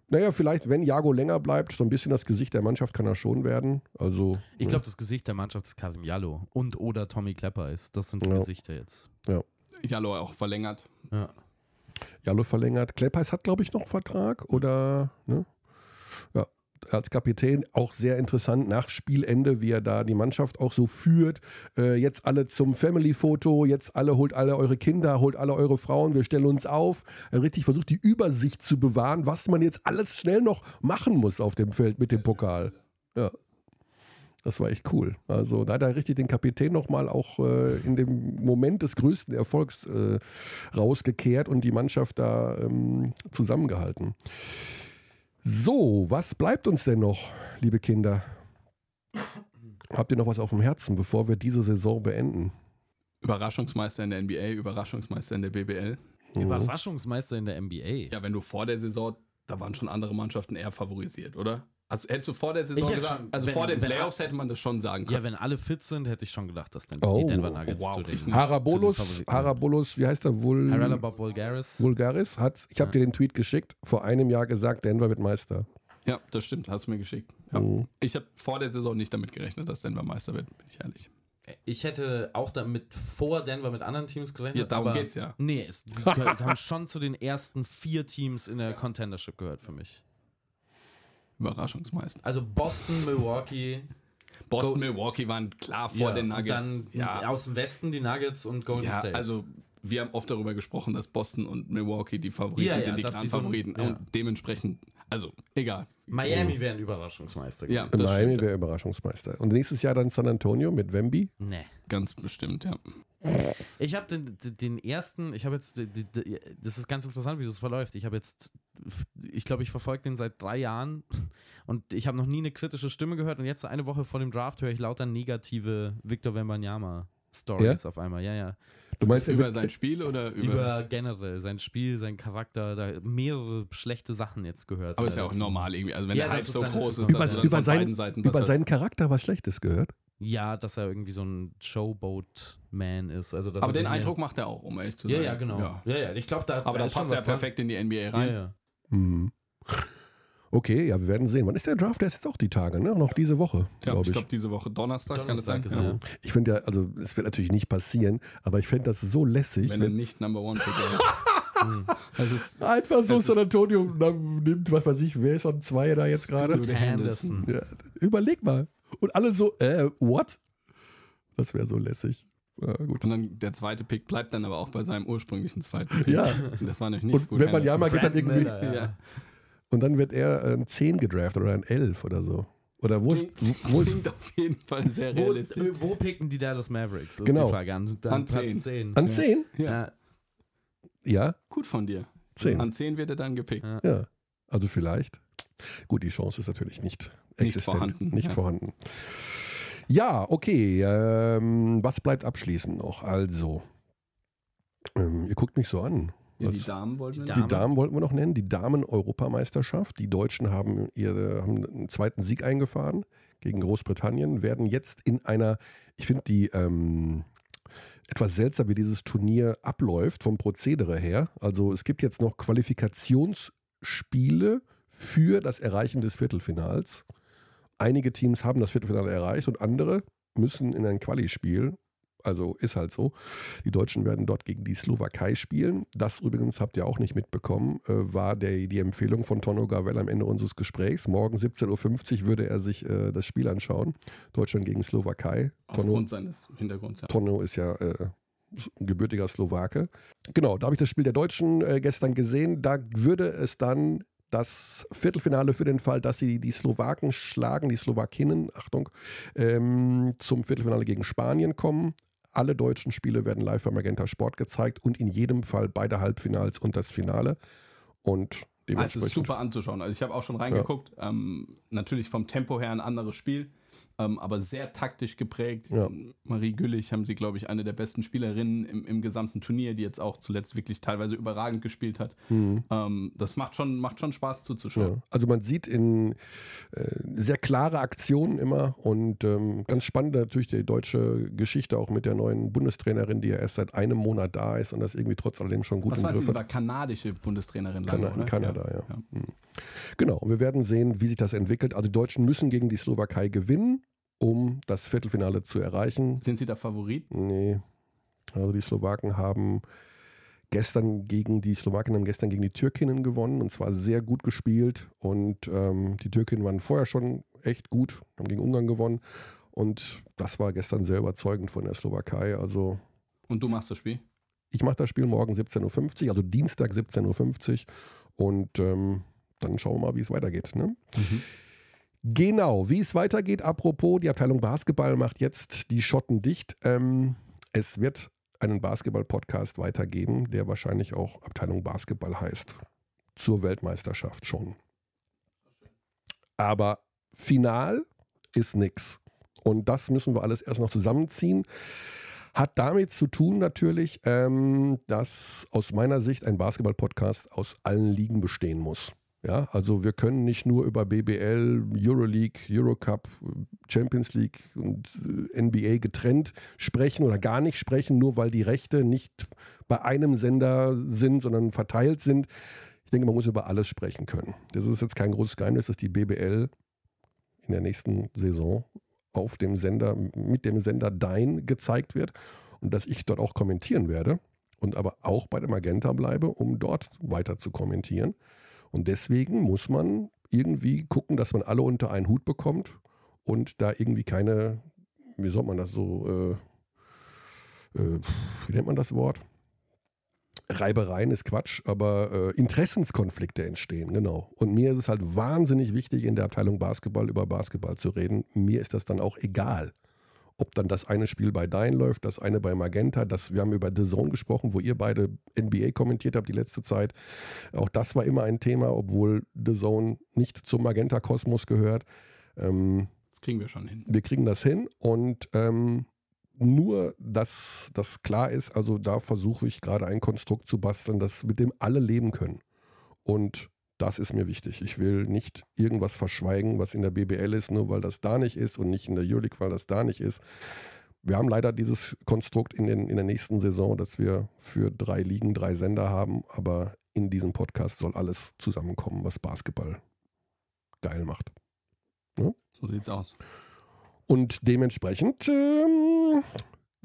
naja, vielleicht, wenn Jago länger bleibt, so ein bisschen das Gesicht der Mannschaft kann er schon werden. Also, ich glaube, das Gesicht der Mannschaft ist Karim Jallo und oder Tommy Klepper ist. Das sind die ja. Gesichter jetzt. Ja. Jallo auch verlängert. Ja. Jallo verlängert. Klepper hat, glaube ich, noch Vertrag oder, ne? Ja, als Kapitän auch sehr interessant nach Spielende, wie er da die Mannschaft auch so führt. Äh, jetzt alle zum Family-Foto, jetzt alle holt alle eure Kinder, holt alle eure Frauen, wir stellen uns auf. Er richtig versucht, die Übersicht zu bewahren, was man jetzt alles schnell noch machen muss auf dem Feld mit dem Pokal. Ja. Das war echt cool. Also da hat er richtig den Kapitän nochmal auch äh, in dem Moment des größten Erfolgs äh, rausgekehrt und die Mannschaft da ähm, zusammengehalten. So, was bleibt uns denn noch, liebe Kinder? Habt ihr noch was auf dem Herzen, bevor wir diese Saison beenden? Überraschungsmeister in der NBA, Überraschungsmeister in der BBL. Mhm. Überraschungsmeister in der NBA. Ja, wenn du vor der Saison, da waren schon andere Mannschaften eher favorisiert, oder? Also hättest du vor der Saison gesagt, schon, also wenn, vor den Playoffs hätte man das schon sagen können. Ja, wenn alle fit sind, hätte ich schon gedacht, dass dann oh, die Denver Nuggets wow. zu den Harabolus, zu den Harabolus, wie heißt der? Vul Harala Bob Vulgaris. Vulgaris hat, ich habe ja. dir den Tweet geschickt, vor einem Jahr gesagt, Denver wird Meister. Ja, das stimmt, hast du mir geschickt. Ja. Mhm. Ich habe vor der Saison nicht damit gerechnet, dass Denver Meister wird, bin ich ehrlich. Ich hätte auch damit vor Denver mit anderen Teams gerechnet. Ja, darum aber geht's ja. Nee, es, die [laughs] haben schon zu den ersten vier Teams in der Contendership gehört für mich. Überraschungsmeister. Also Boston, Milwaukee. Boston, Go Milwaukee waren klar vor ja, den Nuggets. Dann ja. aus dem Westen die Nuggets und Golden ja, State. Also wir haben oft darüber gesprochen, dass Boston und Milwaukee die Favoriten ja, sind, die klaren Favoriten. So, und dementsprechend, also egal. Miami wäre ein Überraschungsmeister. Ja, Miami wäre Überraschungsmeister. Und nächstes Jahr dann San Antonio mit Wemby? Nee. Ganz bestimmt, ja. Ich habe den, den ersten, ich habe jetzt, das ist ganz interessant, wie das verläuft. Ich habe jetzt, ich glaube, ich verfolge den seit drei Jahren [laughs] und ich habe noch nie eine kritische Stimme gehört und jetzt eine Woche vor dem Draft höre ich lauter negative Victor Wembanyama Stories ja? auf einmal. Ja, ja. Du meinst über sein Spiel oder über? Über generell sein Spiel, sein Charakter, da mehrere schlechte Sachen jetzt gehört. Aber ist ja auch normal irgendwie. Also wenn ja, der Hype so groß ist, über, über, sein, über seinen Charakter was Schlechtes gehört. Ja, dass er irgendwie so ein Showboat-Man ist. Also, aber den Eindruck macht er auch, um ehrlich zu sein. Ja, ja, genau. Ja, ja, ja. ich glaube, da. Aber da, da passt er perfekt in die NBA rein. Ja, ja. Mhm. Okay, ja, wir werden sehen. Wann ist der Draft? Der ist jetzt auch die Tage, ne? Noch diese Woche, ja, glaube ich. Ich glaube, diese Woche Donnerstag, Donnerstag kann es sein. Ja. Ich finde ja, also es wird natürlich nicht passieren, aber ich fände das so lässig. Wenn, wenn er nicht Number One Pick [laughs] also Einfach so San Antonio nimmt, was weiß ich, wer ist an zwei da jetzt gerade? Ja, überleg mal. Und alle so, äh, what? Das wäre so lässig. Ja, gut. Und dann der zweite Pick bleibt dann aber auch bei seinem ursprünglichen zweiten Pick. Ja. Das war nämlich nicht und gut. Wenn man ja mal geht dann irgendwie. Miller, ja. Und dann wird er ein 10 gedraftet oder ein 11 oder so. Oder wo ist. Wo klingt auf jeden Fall sehr realistisch. Wo, wo picken die Dallas Mavericks? Das genau. ist die Frage. An, an 10. 10. An 10? Ja. ja. ja. Gut von dir. 10. An 10 wird er dann gepickt. Ja. ja. Also vielleicht. Gut, die Chance ist natürlich nicht existent. Nicht vorhanden. Nicht ja. vorhanden. Ja, okay. Ähm, was bleibt abschließend noch? Also, Ähm, ihr guckt mich so an. Ja, die Damen wollten wir Die Damen wollten wir noch nennen. Die Damen-Europameisterschaft. Die Deutschen haben, ihr, haben einen zweiten Sieg eingefahren gegen Großbritannien, werden jetzt in einer, ich finde die ähm, etwas seltsam, wie dieses Turnier abläuft vom Prozedere her. Also es gibt jetzt noch Qualifikationsspiele für das Erreichen des Viertelfinals. Einige Teams haben das Viertelfinale erreicht und andere müssen in ein Quali-Spiel also ist halt so. Die Deutschen werden dort gegen die Slowakei spielen. Das übrigens habt ihr auch nicht mitbekommen, äh, war der, die Empfehlung von Tonno Gavel am Ende unseres Gesprächs. Morgen 17.50 Uhr würde er sich äh, das Spiel anschauen. Deutschland gegen Slowakei. Tonno, Aufgrund seines Hintergrunds, ja. Tonno ist ja äh, gebürtiger Slowake. Genau, da habe ich das Spiel der Deutschen äh, gestern gesehen. Da würde es dann das Viertelfinale für den Fall, dass sie die Slowaken schlagen, die Slowakinnen, Achtung, ähm, zum Viertelfinale gegen Spanien kommen. Alle deutschen Spiele werden live bei Magenta Sport gezeigt und in jedem Fall beide Halbfinals und das Finale. Und dementsprechend. Also es ist super anzuschauen. Also ich habe auch schon reingeguckt. Ja. Ähm, natürlich vom Tempo her ein anderes Spiel ähm, aber sehr taktisch geprägt. Ja. Marie Güllich haben sie, glaube ich, eine der besten Spielerinnen im, im, gesamten Turnier, die jetzt auch zuletzt wirklich teilweise überragend gespielt hat. Mhm. Ähm, das macht schon, macht schon Spaß zuzuschauen. Ja. Also man sieht in äh, sehr klare Aktionen immer und ähm, ganz spannend natürlich die deutsche Geschichte auch mit der neuen Bundestrainerin, die ja erst seit einem Monat da ist und das irgendwie trotz alledem schon gut Was im Griff hat. Das war kanadische Bundestrainerin lange, Kan in Kanada, ja. ja. Mhm. Genau, wir werden sehen, wie sich das entwickelt. Also die Deutschen müssen gegen die Slowakei gewinnen um das Viertelfinale zu erreichen. Sind Sie da Favorit? Nee. Also die Slowaken haben gestern gegen die Slowaken haben gestern gegen die Türkinnen gewonnen und zwar sehr gut gespielt. Und ähm, die Türkinnen waren vorher schon echt gut, haben gegen Ungarn gewonnen. Und das war gestern sehr überzeugend von der Slowakei. Also und du machst das Spiel? Ich mache das Spiel morgen 17.50 Uhr, also Dienstag 17.50 Uhr. Und ähm, dann schauen wir mal, wie es weitergeht. Ne? Mhm. Genau, wie es weitergeht, apropos, die Abteilung Basketball macht jetzt die Schotten dicht. Ähm, es wird einen Basketball-Podcast weitergeben, der wahrscheinlich auch Abteilung Basketball heißt. Zur Weltmeisterschaft schon. Aber final ist nichts. Und das müssen wir alles erst noch zusammenziehen. Hat damit zu tun natürlich, ähm, dass aus meiner Sicht ein Basketball-Podcast aus allen Ligen bestehen muss. Ja, also wir können nicht nur über BBL, Euroleague, Eurocup, Champions League und äh, NBA getrennt sprechen oder gar nicht sprechen, nur weil die Rechte nicht bei einem Sender sind, sondern verteilt sind. Ich denke, man muss über alles sprechen können. Das ist jetzt kein großes Geheimnis, dass die BBL in der nächsten Saison auf dem Sender, mit dem Sender Dein gezeigt wird und dass ich dort auch kommentieren werde und aber auch bei der Magenta bleibe, um dort weiter zu kommentieren. Und deswegen muss man irgendwie gucken, dass man alle unter einen Hut bekommt und da irgendwie keine, wie soll man das so, äh, äh, wie nennt man das Wort? Reibereien ist Quatsch, aber äh, Interessenskonflikte entstehen, genau. Und mir ist es halt wahnsinnig wichtig, in der Abteilung Basketball über Basketball zu reden. Mir ist das dann auch egal, ob dann das eine Spiel bei Dein läuft, das eine bei Magenta, das, wir haben über The Zone gesprochen, wo ihr beide NBA kommentiert habt die letzte Zeit. Auch das war immer ein Thema, obwohl The Zone nicht zum Magenta-Kosmos gehört. Ähm, das kriegen wir schon hin. Wir kriegen das hin und ähm, nur, dass das klar ist, also da versuche ich gerade ein Konstrukt zu basteln, das mit dem alle leben können. Und das ist mir wichtig. Ich will nicht irgendwas verschweigen, was in der BBL ist, nur weil das da nicht ist und nicht in der Euroleague, weil das da nicht ist. Wir haben leider dieses Konstrukt in, den, in der nächsten Saison, dass wir für drei Ligen drei Sender haben, aber in diesem Podcast soll alles zusammenkommen, was Basketball geil macht. Ja? So sieht's aus. Und dementsprechend ähm,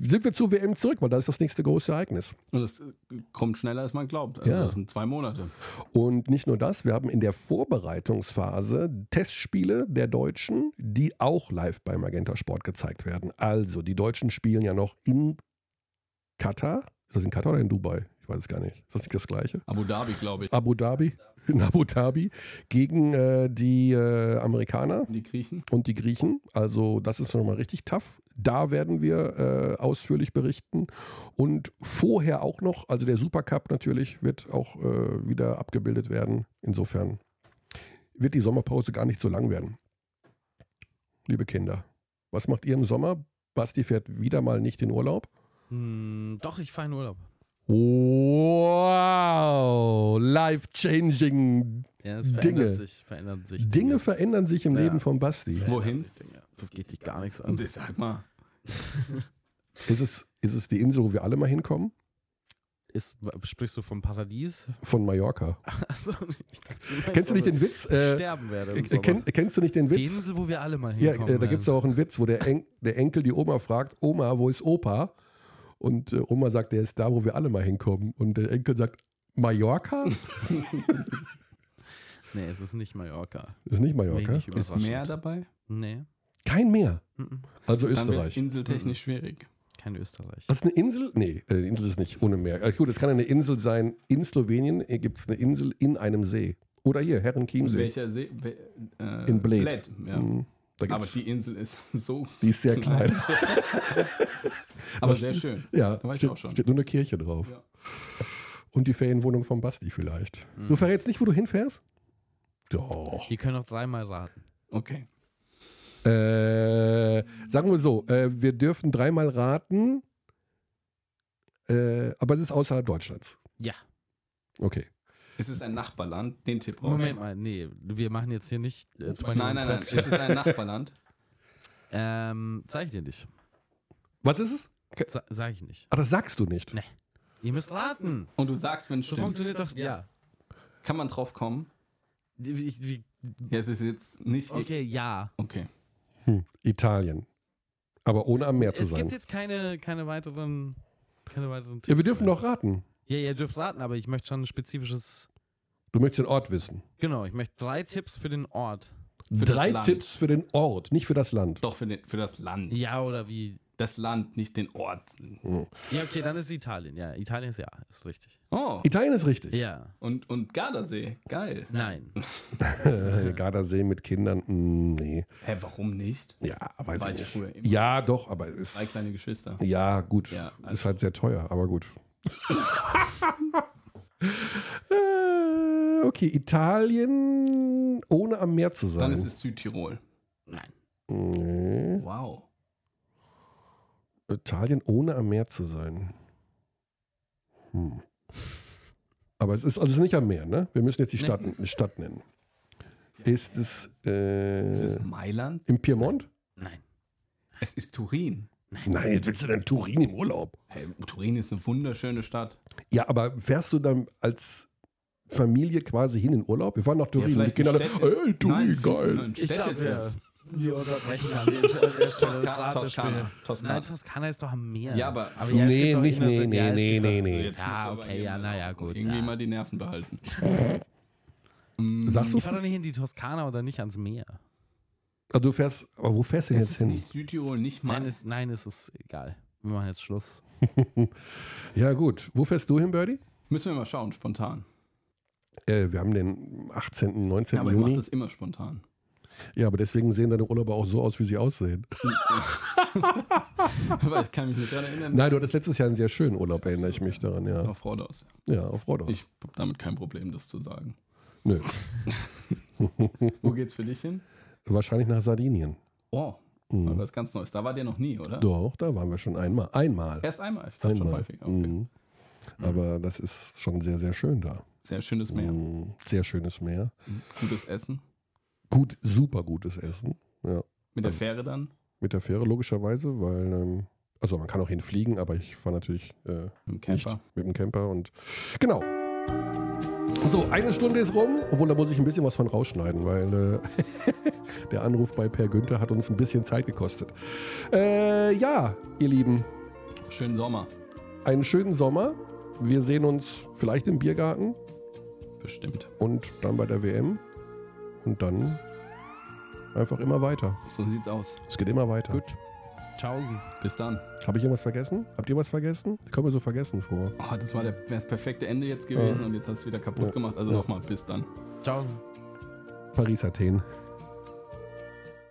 sind wir zur WM zurück, weil da ist das nächste große Ereignis. Und es kommt schneller, als man glaubt. Also ja. Das sind zwei Monate. Und nicht nur das, wir haben in der Vorbereitungsphase Testspiele der Deutschen, die auch live beim Magenta Sport gezeigt werden. Also, die Deutschen spielen ja noch in Katar. Ist das in Katar oder in Dubai? Ich weiß es gar nicht. Ist das nicht das Gleiche? Abu Dhabi, glaube ich. Abu Dhabi in Abu Dhabi gegen äh, die äh, Amerikaner. Die Griechen. Und die Griechen. Also das ist nochmal richtig tough. Da werden wir äh, ausführlich berichten. Und vorher auch noch, also der Supercup natürlich wird auch äh, wieder abgebildet werden. Insofern wird die Sommerpause gar nicht so lang werden. Liebe Kinder, was macht ihr im Sommer? Basti fährt wieder mal nicht in Urlaub. Hm, doch, ich fahre in Urlaub. Wow, life-changing ja, es verändert Dinge. Sich, verändern sich Dinge. Dinge verändern sich im ja. Leben von Basti. Wohin? Das geht dich gar nichts an. Ich sag mal. ist, es, ist es die Insel, wo wir alle mal hinkommen? Ist, sprichst du vom Paradies? Von Mallorca. Achso, ich dachte, du Kennst du nicht den Witz? Äh, sterben werde. Äh, kenn, kennst du nicht den Witz? Die Insel, wo wir alle mal hinkommen. Ja, äh, da gibt es auch einen Witz, wo der, en der Enkel die Oma fragt: Oma, wo ist Opa? Und äh, Oma sagt, der ist da, wo wir alle mal hinkommen. Und der Enkel sagt: Mallorca? [laughs] nee, es ist nicht Mallorca. Ist nicht Mallorca? Ist Meer dabei? Nee. Kein Meer. Also Dann Österreich. Dann inseltechnisch mhm. schwierig. Kein Österreich. Was ist eine Insel? Nee, äh, Insel ist nicht ohne Meer. Also gut, es kann eine Insel sein. In Slowenien gibt es eine Insel in einem See. Oder hier, Herrenchiemsee. Welcher See? Äh, in Bled. Bled ja. Mhm. Aber die Insel ist [laughs] so. Die ist sehr klein. [laughs] Aber sehr schön. Ja, da steht, steht, nur eine Kirche drauf. Ja. Und die Ferienwohnung von Basti vielleicht. Mhm. Du verrätst nicht, wo du hinfährst? Doch. Die können auch dreimal raten. Okay. Äh, sagen wir so, äh, wir dürfen dreimal raten, äh, aber es ist außerhalb Deutschlands. Ja. Okay. Es ist ein Nachbarland, den Tipp brauchen Moment mal, nee, wir machen jetzt hier nicht. Äh, nein, nein, nein, es ist ein Nachbarland. [laughs] ähm, sag ich dir nicht. Was ist es? Sa sag ich nicht. Ah, das sagst du nicht. Nee. Ihr müsst raten. Und du sagst, wenn es stimmt. funktioniert doch, ja. Kann man drauf kommen? Wie, wie, ja, es ist jetzt nicht. Okay, ja. Okay. Hm, Italien. Aber ohne am Meer zu sein. Es gibt jetzt keine, keine weiteren, keine weiteren Tipps. Ja, wir dürfen noch raten. Ja, ihr dürft raten, aber ich möchte schon ein spezifisches. Du möchtest den Ort wissen. Genau, ich möchte drei Tipps für den Ort. Für drei Tipps für den Ort, nicht für das Land. Doch, für, den, für das Land. Ja, oder wie das Land, nicht den Ort. Mhm. Ja, okay, dann ist Italien. Ja, Italien ist ja, ist richtig. Oh. Italien ist richtig. Ja. Und, und Gardasee, geil. Nein. [laughs] Gardasee mit Kindern, mh, hm, nee. Hä, warum nicht? Ja, War ich nicht. Früher immer. Ja, doch, aber es Drei kleine Geschwister. Ja, gut. Ja, also. Ist halt sehr teuer, aber gut. [laughs] Äh, okay, Italien ohne am Meer zu sein. Dann ist es Südtirol. Nein. Nee. Wow. Italien ohne am Meer zu sein. Hm. Aber es ist also nicht am Meer, ne? Wir müssen jetzt die Stadt, nee. Stadt nennen. Ist es. Äh, ist es Mailand? Im Piemont? Nein. Es ist Turin. Nein. Nein, jetzt willst du denn Turin im Urlaub? Hey, Turin ist eine wunderschöne Stadt. Ja, aber fährst du dann als Familie quasi hin in Urlaub? Wir fahren nach Turin. Ja, die Kinder dann, hey, Turin, Nein, geil. Ich glaube, ja. Wir unterbrechen an der [laughs] das Toskana. Toskana. Nein, Toskana ist doch am Meer. Ja, aber, aber ja, nee, nicht, nee, nee, nee, nee, nee. Ja, okay, ja, naja, gut. Irgendwie ja. mal die Nerven behalten. [laughs] Sagst du Ich fahre doch nicht in die Toskana oder nicht ans Meer. Also du fährst, aber wo fährst du jetzt hin? Nicht Südtirol, nicht mal. Nein, ist, nein, es ist egal. Wir machen jetzt Schluss. [laughs] ja, gut. Wo fährst du hin, Birdie? Müssen wir mal schauen, spontan. Äh, wir haben den 18., 19. Ja, aber Juni. ich mache das immer spontan. Ja, aber deswegen sehen deine Urlauber auch so aus, wie sie aussehen. [laughs] aber ich kann mich nicht daran erinnern. Nein, du hattest letztes Jahr einen sehr schönen Urlaub, erinnere ich mich daran, ja. Auf Rhodos. Ja, auf Rhodos. Ich habe damit kein Problem, das zu sagen. Nö. [laughs] Wo geht's für dich hin? Wahrscheinlich nach Sardinien. Oh, mhm. was ganz Neues. Da war der noch nie, oder? Doch, da waren wir schon einmal. Einmal. Erst einmal, ich dachte einmal. schon häufig. Okay. Mhm. Aber das ist schon sehr, sehr schön da. Sehr schönes Meer. Mhm. Sehr schönes Meer. Gutes Essen. Gut, super gutes Essen. Ja. Mit der also, Fähre dann? Mit der Fähre logischerweise, weil, ähm, also man kann auch hinfliegen, aber ich fahre natürlich äh, mit, dem nicht mit dem Camper und genau. So, eine Stunde ist rum, obwohl da muss ich ein bisschen was von rausschneiden, weil äh, [laughs] der Anruf bei Per Günther hat uns ein bisschen Zeit gekostet. Äh, ja, ihr Lieben. Schönen Sommer. Einen schönen Sommer. Wir sehen uns vielleicht im Biergarten. Bestimmt. Und dann bei der WM. Und dann einfach immer weiter. So sieht's aus. Es geht immer weiter. Gut. Tschaußen. Bis dann. Habe ich irgendwas vergessen? Habt ihr was vergessen? Ich komme mir so vergessen vor. Oh, das war der, das perfekte Ende jetzt gewesen ja. und jetzt hast du es wieder kaputt ja. gemacht. Also ja. nochmal, bis dann. Ciao. Paris, Athen.